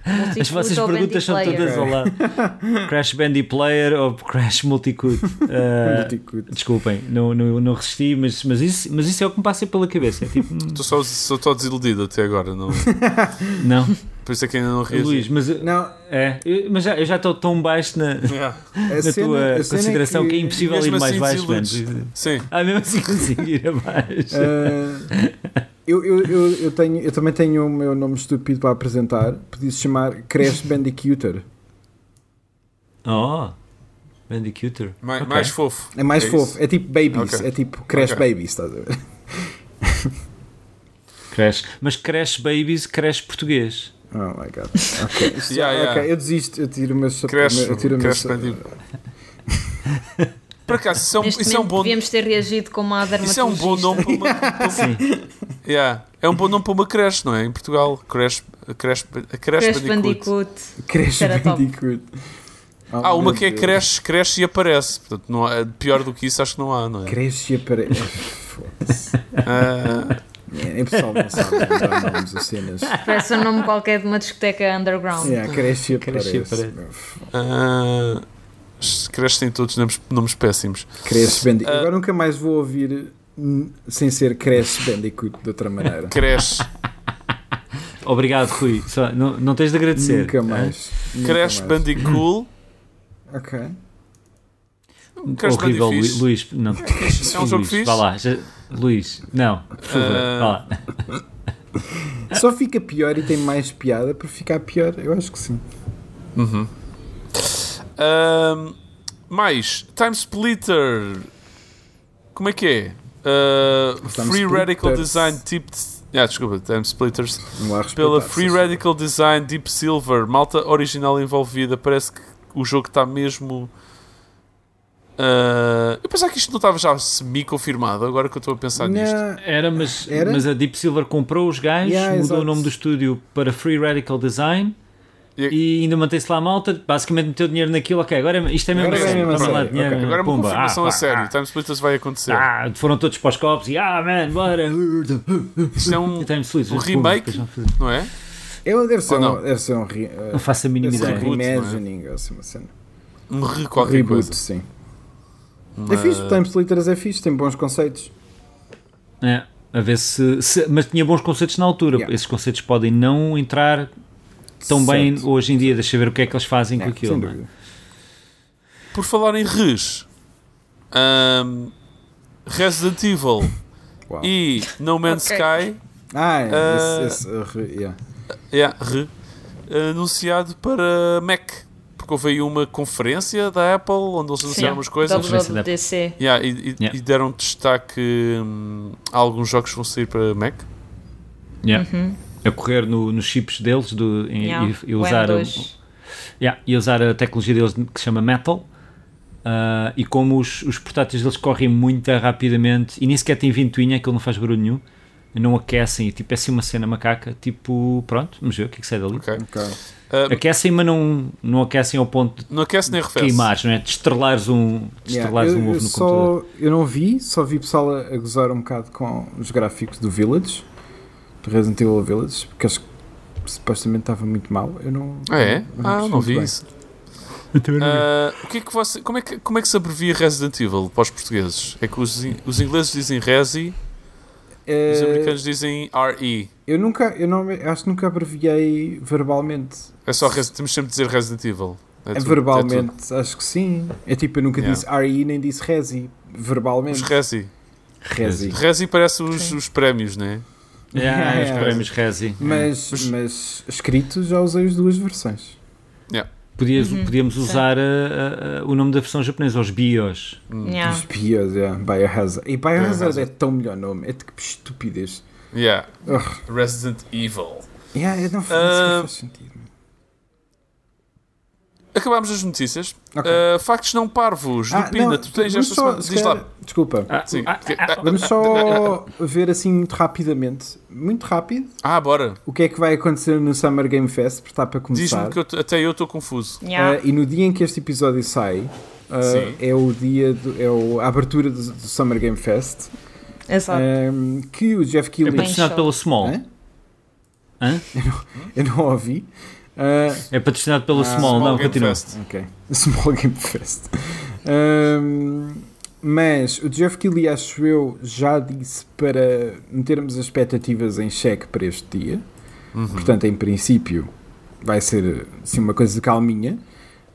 É, as vossas perguntas são todas ao lado: Crash Bandy Player ou Crash Multicut? Uh, Multicut. desculpem, não, não, não resisti, mas, mas, isso, mas isso é o que me passa pela cabeça. É tipo, hum, Estou só, só estou desiludido até agora. Não. não. Por isso é que ainda não reagi. Luís, mas, Não, é, eu, mas já, eu já estou tão baixo na, Yeah. na cena, tua cena consideração que, é impossível ir mais assim baixo. Sim. Ah, mesmo assim consigo ir abaixo. Ah, eu, eu, eu, eu, tenho, eu também tenho o meu nome estúpido para apresentar. Podia-se chamar Crash Bandicooter. Oh, Bandicooter. Mais, Ok. mais fofo. É mais É fofo. isso? É tipo Babies. Ok. É tipo Crash Ok. Babies, estás a ver? Crash. Mas Crash Babies, Crash português. Oh my god. Ok, Yeah, yeah. eu desisto. Eu tiro o meu chapéu. Crash, eu tiro o meu. Por acaso, isso é um, Neste isso é um bom devíamos ter reagido com uma Isso é um bom nome para uma. para-. Yeah. É um bom nome para uma creche, não é? Em Portugal. Crash Bandicoot. Top. Bandicoot. Oh, Ah, uma que é cresce, cresce e aparece. Portanto, não há, pior do que isso acho que não há, não é? Cresce e aparece. Foda-se. Ah, É, o pessoal não sabe dar nomes a cenas. Parece um nome qualquer de uma discoteca underground. Yeah, cresce e Cresce e aparece. ah, cresce tem todos nomes, nomes péssimos. Crash Bandicoot. Ah. Agora nunca mais vou ouvir sem ser Crash Bandicoot de outra maneira. Cresce. Obrigado, Rui. Só, não, não tens de agradecer. Nunca hã? mais. Nunca Crash mais. Bandicoot. Ok. Crash Horrível. Lu- Luís. Não. É um jogo Luís, fixe. Vá lá. já- Luís, não, por favor. Ah. vá lá. Só fica pior e tem mais piada por ficar pior? Eu acho que sim. Uhum. Ahm, mais, Time Splitter. Como é que é? Time Free Radical. Design Deep. Ah, desculpa, Time Splitters. Pela Free. Radical Design Deep Silver, malta original envolvida. Parece que o jogo está mesmo. Ah, eu pensava que isto não estava já semi-confirmado, agora que eu estou a pensar nisto. Não, Era mas, Era? mas a Deep Silver comprou os gajos, Yeah, mudou exato. o nome do estúdio para Free Radical Design E- e, ainda mantém-se lá a malta. Basicamente meteu dinheiro naquilo. Ok, agora é- isto é mesmo Agora é sério. mesmo a Vamos lá, sério, dinheiro, ok. Agora é uma pumba. confirmação Ah, a pá, sério. ah, Time Splitters vai acontecer. Ah, foram todos para os copos e ah, man, bora. Isto é um, Time Splitters, um remake? não é? Eu deve ser, não? um, deve ser um, re, uh, Não faço a mínima um ideia. é? reimagining, ou assim, uma cena. Um re Um qualquer reboot, coisa. sim. É Mas- fixe, Time Splitters é fixe, tem bons conceitos. É, a ver se, se- Mas tinha bons conceitos na altura. Yeah. Esses conceitos podem não entrar tão bem hoje em dia. Deixa ver o que é que eles fazem É, com aquilo. é? Por falar em res, ahm, Resident Evil Uau. e No Man's Ok. Sky, Ah, é, Ah. esse, esse, uh, re- yeah. yeah, re, anunciado para Mac. Porque houve aí uma conferência da Apple onde eles anunciaram umas coisas WWDC. Yeah, e, e- Yeah. e deram destaque hum, a alguns jogos que vão sair para Mac. Yeah. A correr no- nos chips deles do, em- Yeah, e, e usar, a, M2. yeah, e usar a tecnologia deles que se chama Metal. Ah, e como os, os portáteis deles correm muito rapidamente e nem sequer tem ventoinha, aquilo não faz barulho nenhum, não aquecem, e, tipo, é assim uma cena macaca, tipo, pronto, vamos ver o que é que sai dali. Ok. Ok. Ah, Aquecem, mas não, não aquecem ao ponto de não aquece nem arrefece. queimares, não é? De estrelares um, de Yeah, estrelares eu, um ovo eu no computador. só, eu não vi, só vi pessoal a, a gozar um bocado com os gráficos do Village, Resident Evil Village, porque acho que supostamente estava muito mal. Eu não. Ah, é? não Ah, percebi não vi bem. isso. Ah, o que é que você, como, é que, como é que se abrevia Resident Evil para os portugueses? É que os, os ingleses dizem Resi, Eh, os americanos dizem RE. eu nunca, eu não, acho que nunca abreviei verbalmente. É só temos sempre de dizer Resident Evil. É tudo, é verbalmente, acho que sim. É tipo, eu nunca Yeah. disse RE nem disse Resi. Verbalmente. Os Resi. Resi. Resi parece os, os prémios, não é? Yeah, Yeah, os yeah. prémios Resi. Mas, Mas- mas escrito já usei as duas versões. Podias, Uhum, podíamos sim. usar uh, uh, o nome da versão japonesa, os BIOS. Yeah. Os piores, yeah. Biohazard. E Biohazard é tão melhor nome. É tipo estupidez. Yeah. Ugh. Resident Evil. Yeah, não faz, Ah, não faz sentido. Acabámos as notícias. Ok. Ah, factos não parvos. Ah, Lupina, não, tu tens esta só- semana. se Diz lá. Desculpa. Ah, Sim. ah, ah, Vamos só ver assim muito rapidamente, muito rápido, Ah, bora. o que é que vai acontecer no Summer Game Fest, porque está para Diz-me começar. que eu até eu estou confuso. Yeah. Ah, e no dia em que este episódio sai, ah, Sim. é o dia, do, é o- a abertura do, do Summer Game Fest, Exato. ah, que o Jeff É Keighley... patrocinado show. pela Small. Hã? Hã? Eu não ouvi. Ah, É patrocinado pela Ah, Small, Small não, Game continua. Fest. Ok. Small Game Fest. Mas o Jeff Keighley, acho eu, já disse para metermos as expectativas em xeque para este dia. Uhum. Portanto, em princípio, vai ser assim, uma coisa calminha.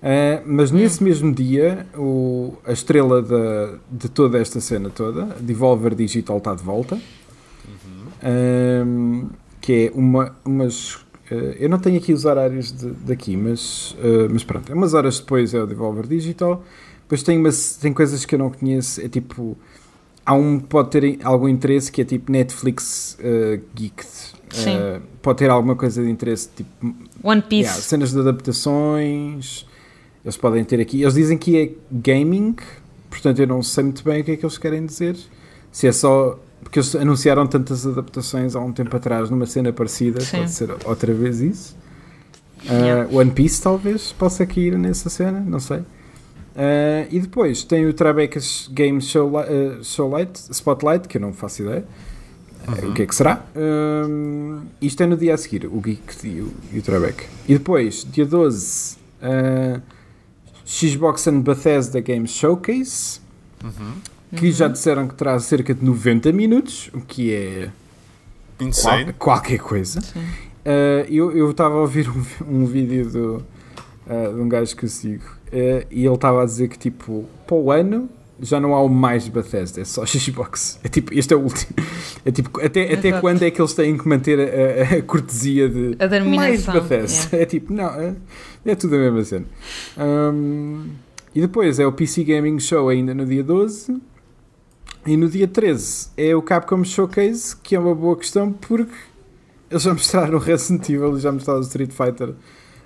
Uh, mas nesse mesmo dia, o, a estrela da, de toda esta cena toda, a Devolver Digital, está de volta. Um, que é uma, umas. Uh, eu não tenho aqui os horários de, daqui, mas, uh, mas pronto, é umas horas depois é o Devolver Digital. Depois tem, umas, tem coisas que eu não conheço, é tipo. Há um pode ter algum interesse que é tipo Netflix uh, Geeked. Sim. Uh, pode ter alguma coisa de interesse, tipo One Piece. Yeah, cenas de adaptações. Eles podem ter aqui. Eles dizem que é gaming, portanto eu não sei muito bem o que é que eles querem dizer. Se é só. Porque eles anunciaram tantas adaptações há um tempo atrás numa cena parecida, Sim. pode ser outra vez isso. Uh. One Piece talvez possa cair nessa cena, não sei. Uh, e depois tem o Tribeca's Game Show, uh, Showlight, Spotlight, que eu não faço ideia. Uh, o que é que será? Um, isto é no dia a seguir, o Geek e o, e o. E depois, dia 12, uh, Xbox and Bethesda Games Showcase, que já disseram que terá cerca de 90 minutos, o que é qual- Insane. qualquer coisa. Uh, eu eu estava a ouvir um, um vídeo do, uh, de um gajo que eu sigo uh, e ele estava a dizer que tipo, para o ano já não há o mais Bethesda, é só Xbox. É tipo, este é o último. É tipo, até, até quando é que eles têm que manter a, a- cortesia de A mais Bethesda? É tipo, não, é, é tudo a mesma cena. Um, e depois é o PC Gaming Show ainda no dia 12. E no dia 13 é o Capcom Showcase, que é uma boa questão porque eles já mostraram o Resident Evil e já mostraram o Street Fighter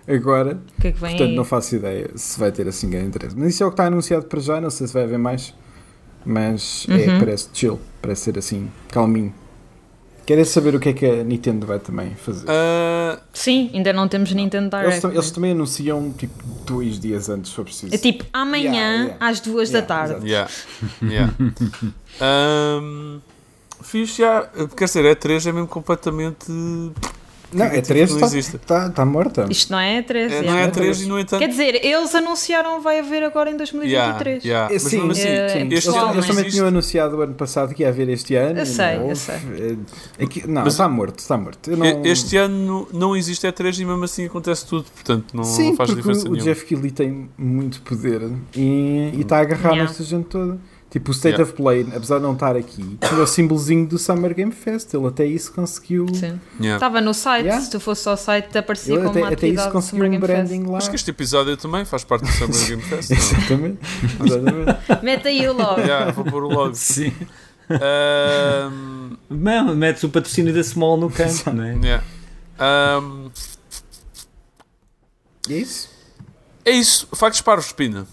agora. O que é que vem Portanto, aí? não faço ideia se vai ter assim grande interesse. Mas isso é o que está anunciado para já, não sei se vai haver mais. Mas é, Uhum. parece chill, parece ser assim, calminho. Querem saber o que é que a Nintendo vai também fazer? Ah, Sim, ainda não temos Nintendo eles, Direct. tam- eles também anunciam tipo dois dias antes, se for preciso. É tipo amanhã Yeah, yeah. às duas Yeah, da tarde. yeah. yeah. Um, fiz já. Quer dizer, é 3 é mesmo completamente. Não, é tipo, 3 não está existe. tá, tá morta. Isto não é 13. É, não é 3 e, no entanto. Quer dizer, eles anunciaram vai haver agora em 2023. Yeah, yeah. É, Mas sim, mesmo assim, é, sim. este Eles, ano eles não também tinham anunciado o ano passado que ia haver este ano. Eu sei, não eu sei. É, aqui- não, Mas- está morto, está morto. Eu não- Este ano não existe E3 e mesmo assim acontece tudo, portanto não, Sim, não faz porque diferença o nenhuma. Jeff Keighley tem muito poder e e está a agarrar Yeah. nesta gente toda. Tipo, o State Yeah. of Play, apesar de não estar aqui, tinha o símbolozinho do Summer Game Fest. Ele até isso conseguiu. Sim. Yeah. Estava no site, Yeah. se tu fosse ao site, aparecia Ele como até, uma até isso conseguiu um Game Fest. branding lá. Acho que este episódio também faz parte do Summer Game Fest. não? Exatamente. Exatamente. Mete aí o logo. yeah, vou pôr o logo. Sim. Ahm, Não, metes o patrocínio da Small no canto, não é? yeah. E é isso? é isso, factos parvos, Pina.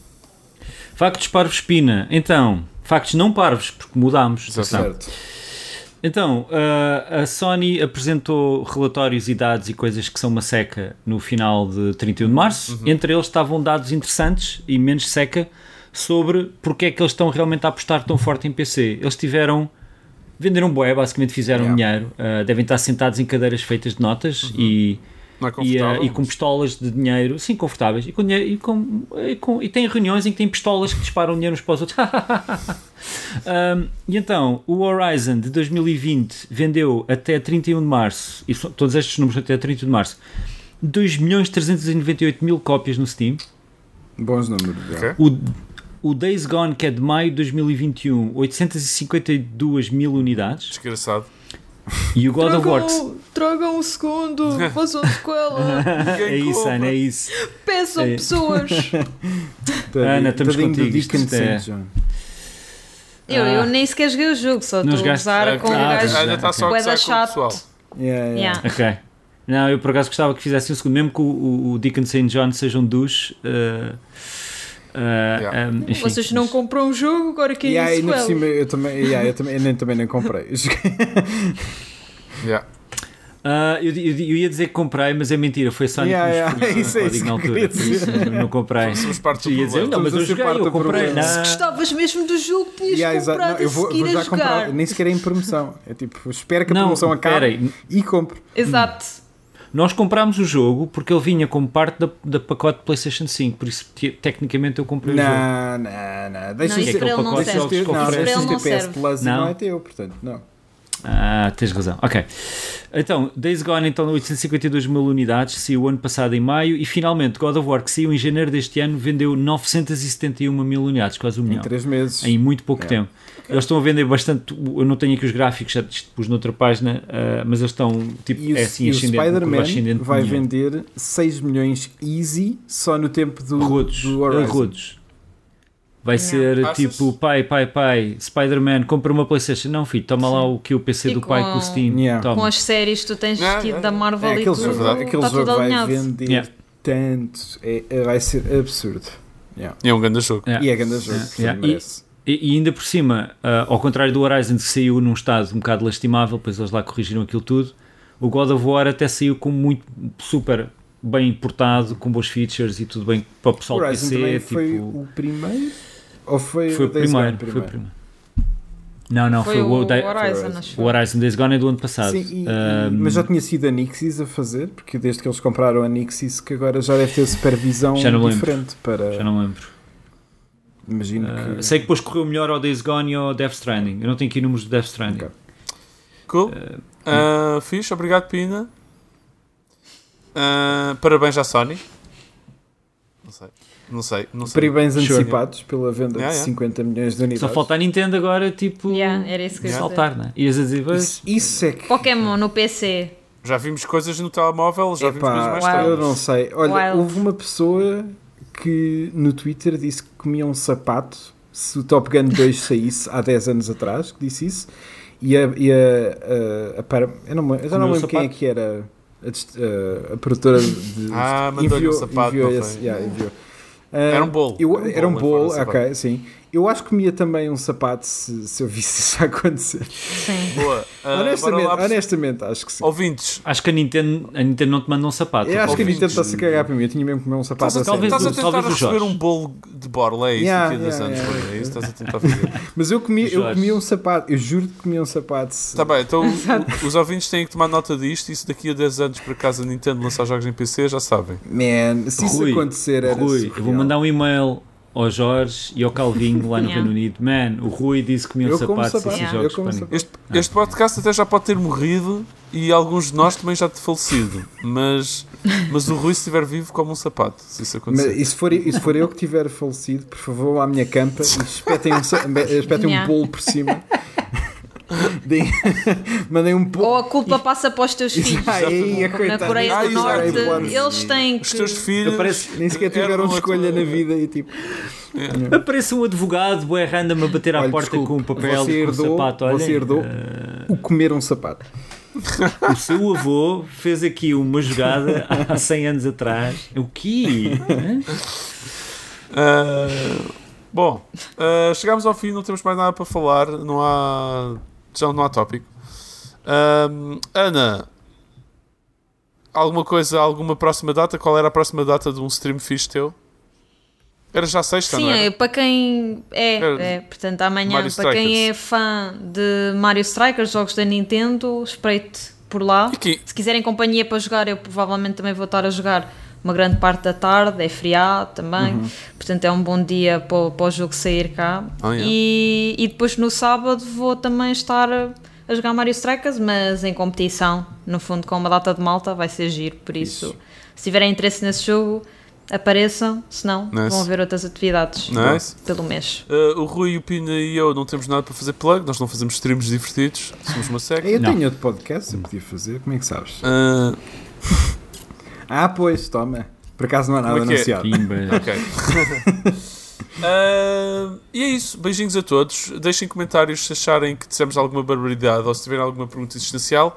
Factos parvos espina. Então, factos não parvos, porque mudámos. Certo. Então, uh, a Sony apresentou relatórios e dados e coisas que são uma seca no final de 31 de março. Entre eles estavam dados interessantes e menos seca sobre porque é que eles estão realmente a apostar tão forte em PC. Eles tiveram. Venderam bué, basicamente fizeram Yeah. dinheiro. Uh, devem estar sentados em cadeiras feitas de notas e Não é e, uh, e com pistolas de dinheiro, sim, confortáveis, e, com dinheiro, e, com, e, com- e tem reuniões em que tem pistolas que disparam dinheiro uns para os outros. Um, e então, o Horizon de 2020 vendeu até 31 de março, e todos estes números até 31 de março, 2 milhões 398 mil cópias no Steam. Bons números. já. O, o Days Gone, que é de maio de 2021, 852 mil unidades. Desgraçado. E o God of War, tragam um segundo, façam sequela, é isso, Ana, é isso. peçam É. pessoas. Ana, estamos contigo, isto é-. Eu, Ah. eu nem sequer joguei o jogo, só estou a usar Ah, com um ah, gajo Ainda está só a com o chato. pessoal. Yeah, yeah. Yeah. Ok. Não, eu por acaso gostava que fizessem o segundo, mesmo que o, o, o Deacon St. John seja um dos. uh, uh, Yeah. um, enfim, Vocês não compram um jogo, agora E querem aí, ainda por sequela. cima, eu também, yeah, eu também, eu nem, também nem comprei. Yeah. Ah, eu, eu- eu ia dizer que comprei, mas é mentira, foi a Sony Yeah, que yeah, isso é isso na que altura, por isso não, não comprei. Somos parte do Ia dizer, não, mas eu joguei, parte eu comprei. Não. Gostavas mesmo do jogo, tinhas Yeah, comprado Não, eu vou, vou já a jogar. comprar, nem sequer é em promoção. É tipo, espero que a Não, promoção acabe peraí. e compro. Exato. Nós comprámos o jogo porque ele vinha como parte da, da pacote PlayStation 5, por isso te- tecnicamente eu comprei o jogo. Não, não, não. Deixa Não, isso ser para ele não deixa serve. ter- Isso Não, não serve. Plus Não. não é teu, portanto, não. Ah, tens razão. Ok. Então, Days Gone, então, 852 mil unidades, saiu o ano passado em maio, e finalmente God of War, que saiu em janeiro deste ano, vendeu 971 mil unidades, quase um Em milhão. 3 meses. Em muito pouco É. tempo. Eles estão a vender bastante. Eu não tenho aqui os gráficos, já pus noutra página, ah, mas eles estão tipo. E o, é assim, e o ascendente, curva Spider-Man ascendente vai dinheiro. vender 6 milhões easy só no tempo do, Rodos, do Horizon. rodos. Vai Não. ser Achas? tipo, pai, pai, pai, Spider-Man, compra uma Playstation. Não, filho, toma lá o que o PC E do pai com- com o Steam. Yeah. Toma. Com as séries que tu tens Não, tido é- da Marvel É, e aquele tudo, jogo, aquele está jogo tudo vai alinhado. vender Yeah. tanto. É, é- vai ser absurdo. Yeah. E é um grande jogo. Yeah. E é grande jogo. Yeah. sim, Yeah. merece. E, e ainda por cima, ah, ao contrário do Horizon que saiu num estado um bocado lastimável, depois eles lá corrigiram aquilo tudo, o God of War até saiu com muito super bem portado, com bons features e tudo bem para o pessoal do Horizon PC. também tipo, foi o primeiro? Ou foi, foi o primeiro, Gone foi o primeiro. Não, não, Foi, foi, o o, Day- Horizon, o Horizon Days Gone é do ano passado. Sim, e- Ah, mas já tinha sido a Nixis a fazer, porque desde que eles compraram a Nixis, que agora já deve ter supervisão Já não lembro. diferente para. já não lembro. Imagino Ah, que. sei que depois correu melhor ao Days Gone e ao Death Stranding. Eu não tenho aqui números do Death Stranding. Ok. Cool. Uh, fixe, obrigado, Pina. Uh, parabéns à Sony. Não sei. Não sei. Não sei. Parabéns Sure. antecipados pela venda Yeah, de yeah. 50 milhões de unidades. Só falta a Nintendo agora, tipo, Yeah, era isso que dizer. saltar, né? Ias a dizer, Isso, isso é que. Pokémon no PC. Já vimos coisas no telemóvel, já vimos coisas mais Wild. eu tarde. não sei. Olha, Wild. houve uma pessoa que no Twitter disse que comia um sapato se o Top Gun 2 saísse há 10 anos atrás, que disse isso. E a. E a, a, a para- eu, não, eu já não lembro quem é que era a, a- produtora de. Ah, mandou-lhe um sapato, enviou esse- yeah, enviou. Era um Ah, bolo. eu- Era um era um bolo bolo, ok, sim. Eu acho que comia também um sapato se, se eu visse isso acontecer. Sim. Boa. Uh, honestamente, lá, honestamente, acho que sim. Ouvintes, acho que a Nintendo, a Nintendo não te manda um sapato. Eu acho que a ouvintes. Nintendo está-se a cagar para mim. Eu tinha mesmo que comer um sapato estás a, talvez estás a tentar talvez receber um bolo de borla, é isso Yeah, daqui a 10 yeah, anos, yeah. foi, é isso que estás a tentar fazer. Mas eu comia, eu comia um sapato. Eu juro que comia um sapato. se- Está Tá bem, então o- os ouvintes têm que tomar nota disto e se daqui a 10 anos por acaso a Nintendo lançar jogos em PC, já sabem. Man, se isso Rui, acontecer era Rui, eu vou surreal. mandar um e-mail ao Jorge e ao Calvinho lá no Yeah. Reino Unido. Man, o Rui disse que comia um Eu como sapato se sapato. esses Yeah. jogos para mim. sapato. Este, este podcast até já pode ter morrido e alguns de nós também já ter falecido, mas, mas o Rui, se estiver vivo, como um sapato, se isso Mas, acontecer. e, se for, e se for eu que tiver falecido, por favor, à minha campa e espetem um, espetem um bolo por cima. Deem- Mandem um Ou bolo. a culpa passa para os teus filhos. Ai, a Na. Coreia do. Norte, eles têm Os que. teus filhos Aparece- Nem sequer tiveram escolha na vida e tipo. Aparece um advogado, bué random, a bater à Olha, porta desculpe, com um papel você e com um sapato. Olha, você herdou. eh, O comer um sapato. o seu avô fez aqui uma jogada há 100 anos atrás. O quê? Ah, bom, ah, chegámos ao fim, não temos mais nada para falar, não há. Já não há tópico. Ahm, Ana, alguma coisa, alguma próxima data? Qual era a próxima data de um stream fixe teu? Era já sexta, Sim, não é, para quem é, é, portanto, amanhã, Mario para quem Strikers. é fã de Mario Strikers, jogos da Nintendo, espreite por lá. Se quiserem companhia para jogar, eu provavelmente também vou estar a jogar uma grande parte da tarde, é feriado também, Uhum. portanto é um bom dia para, o- para o jogo sair cá. Oh, yeah. e, e depois no sábado vou também estar a, jogar Mario Strikers, mas em competição, no fundo com uma data de malta, vai ser giro, por isso, Isso. se tiverem interesse nesse jogo, apareçam, se não, Nice. vão ver outras atividades Nice. pelo mês. Ah, o Rui, o Pina e eu não temos nada para fazer plug, nós não fazemos streams divertidos, somos uma seca. Eu Não. tenho outro podcast, eu podia fazer. Como é que sabes? Ah, Ah, pois, toma. Por acaso não há nada é é? anunciado. Pimba. Ok. Ah, e é isso. Beijinhos a todos. Deixem comentários se acharem que dissemos alguma barbaridade ou se tiverem alguma pergunta existencial.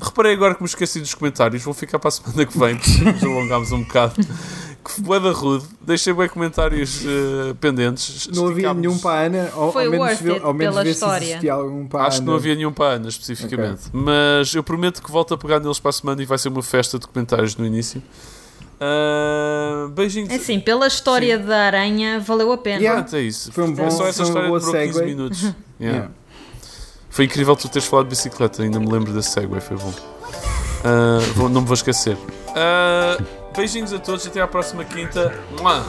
Reparei agora que me esqueci dos comentários. Vou ficar para a semana que vem, porque nos alongámos um bocado. Que foi da rude. Deixei bem comentários eh, pendentes. Não havia nenhum para a Ana, ao, Foi ao menos, it ao menos pela ver história. se existia algum para a Acho que não Ana. havia nenhum para a Ana, especificamente. Mas eu prometo que volto a pegar neles para a semana e vai ser uma festa de comentários no início. Ah, beijinhos. É assim, pela história da aranha, valeu a pena. Yeah. Pronto, é isso. Foi um bom- Só essa história boa demorou 15 segue. minutos. Yeah. Yeah. Foi incrível tu teres falado de bicicleta, ainda me lembro desse segue, foi bom. Ah, vou- não me vou esquecer. Ah, beijinhos a todos, até à próxima quinta. Mua!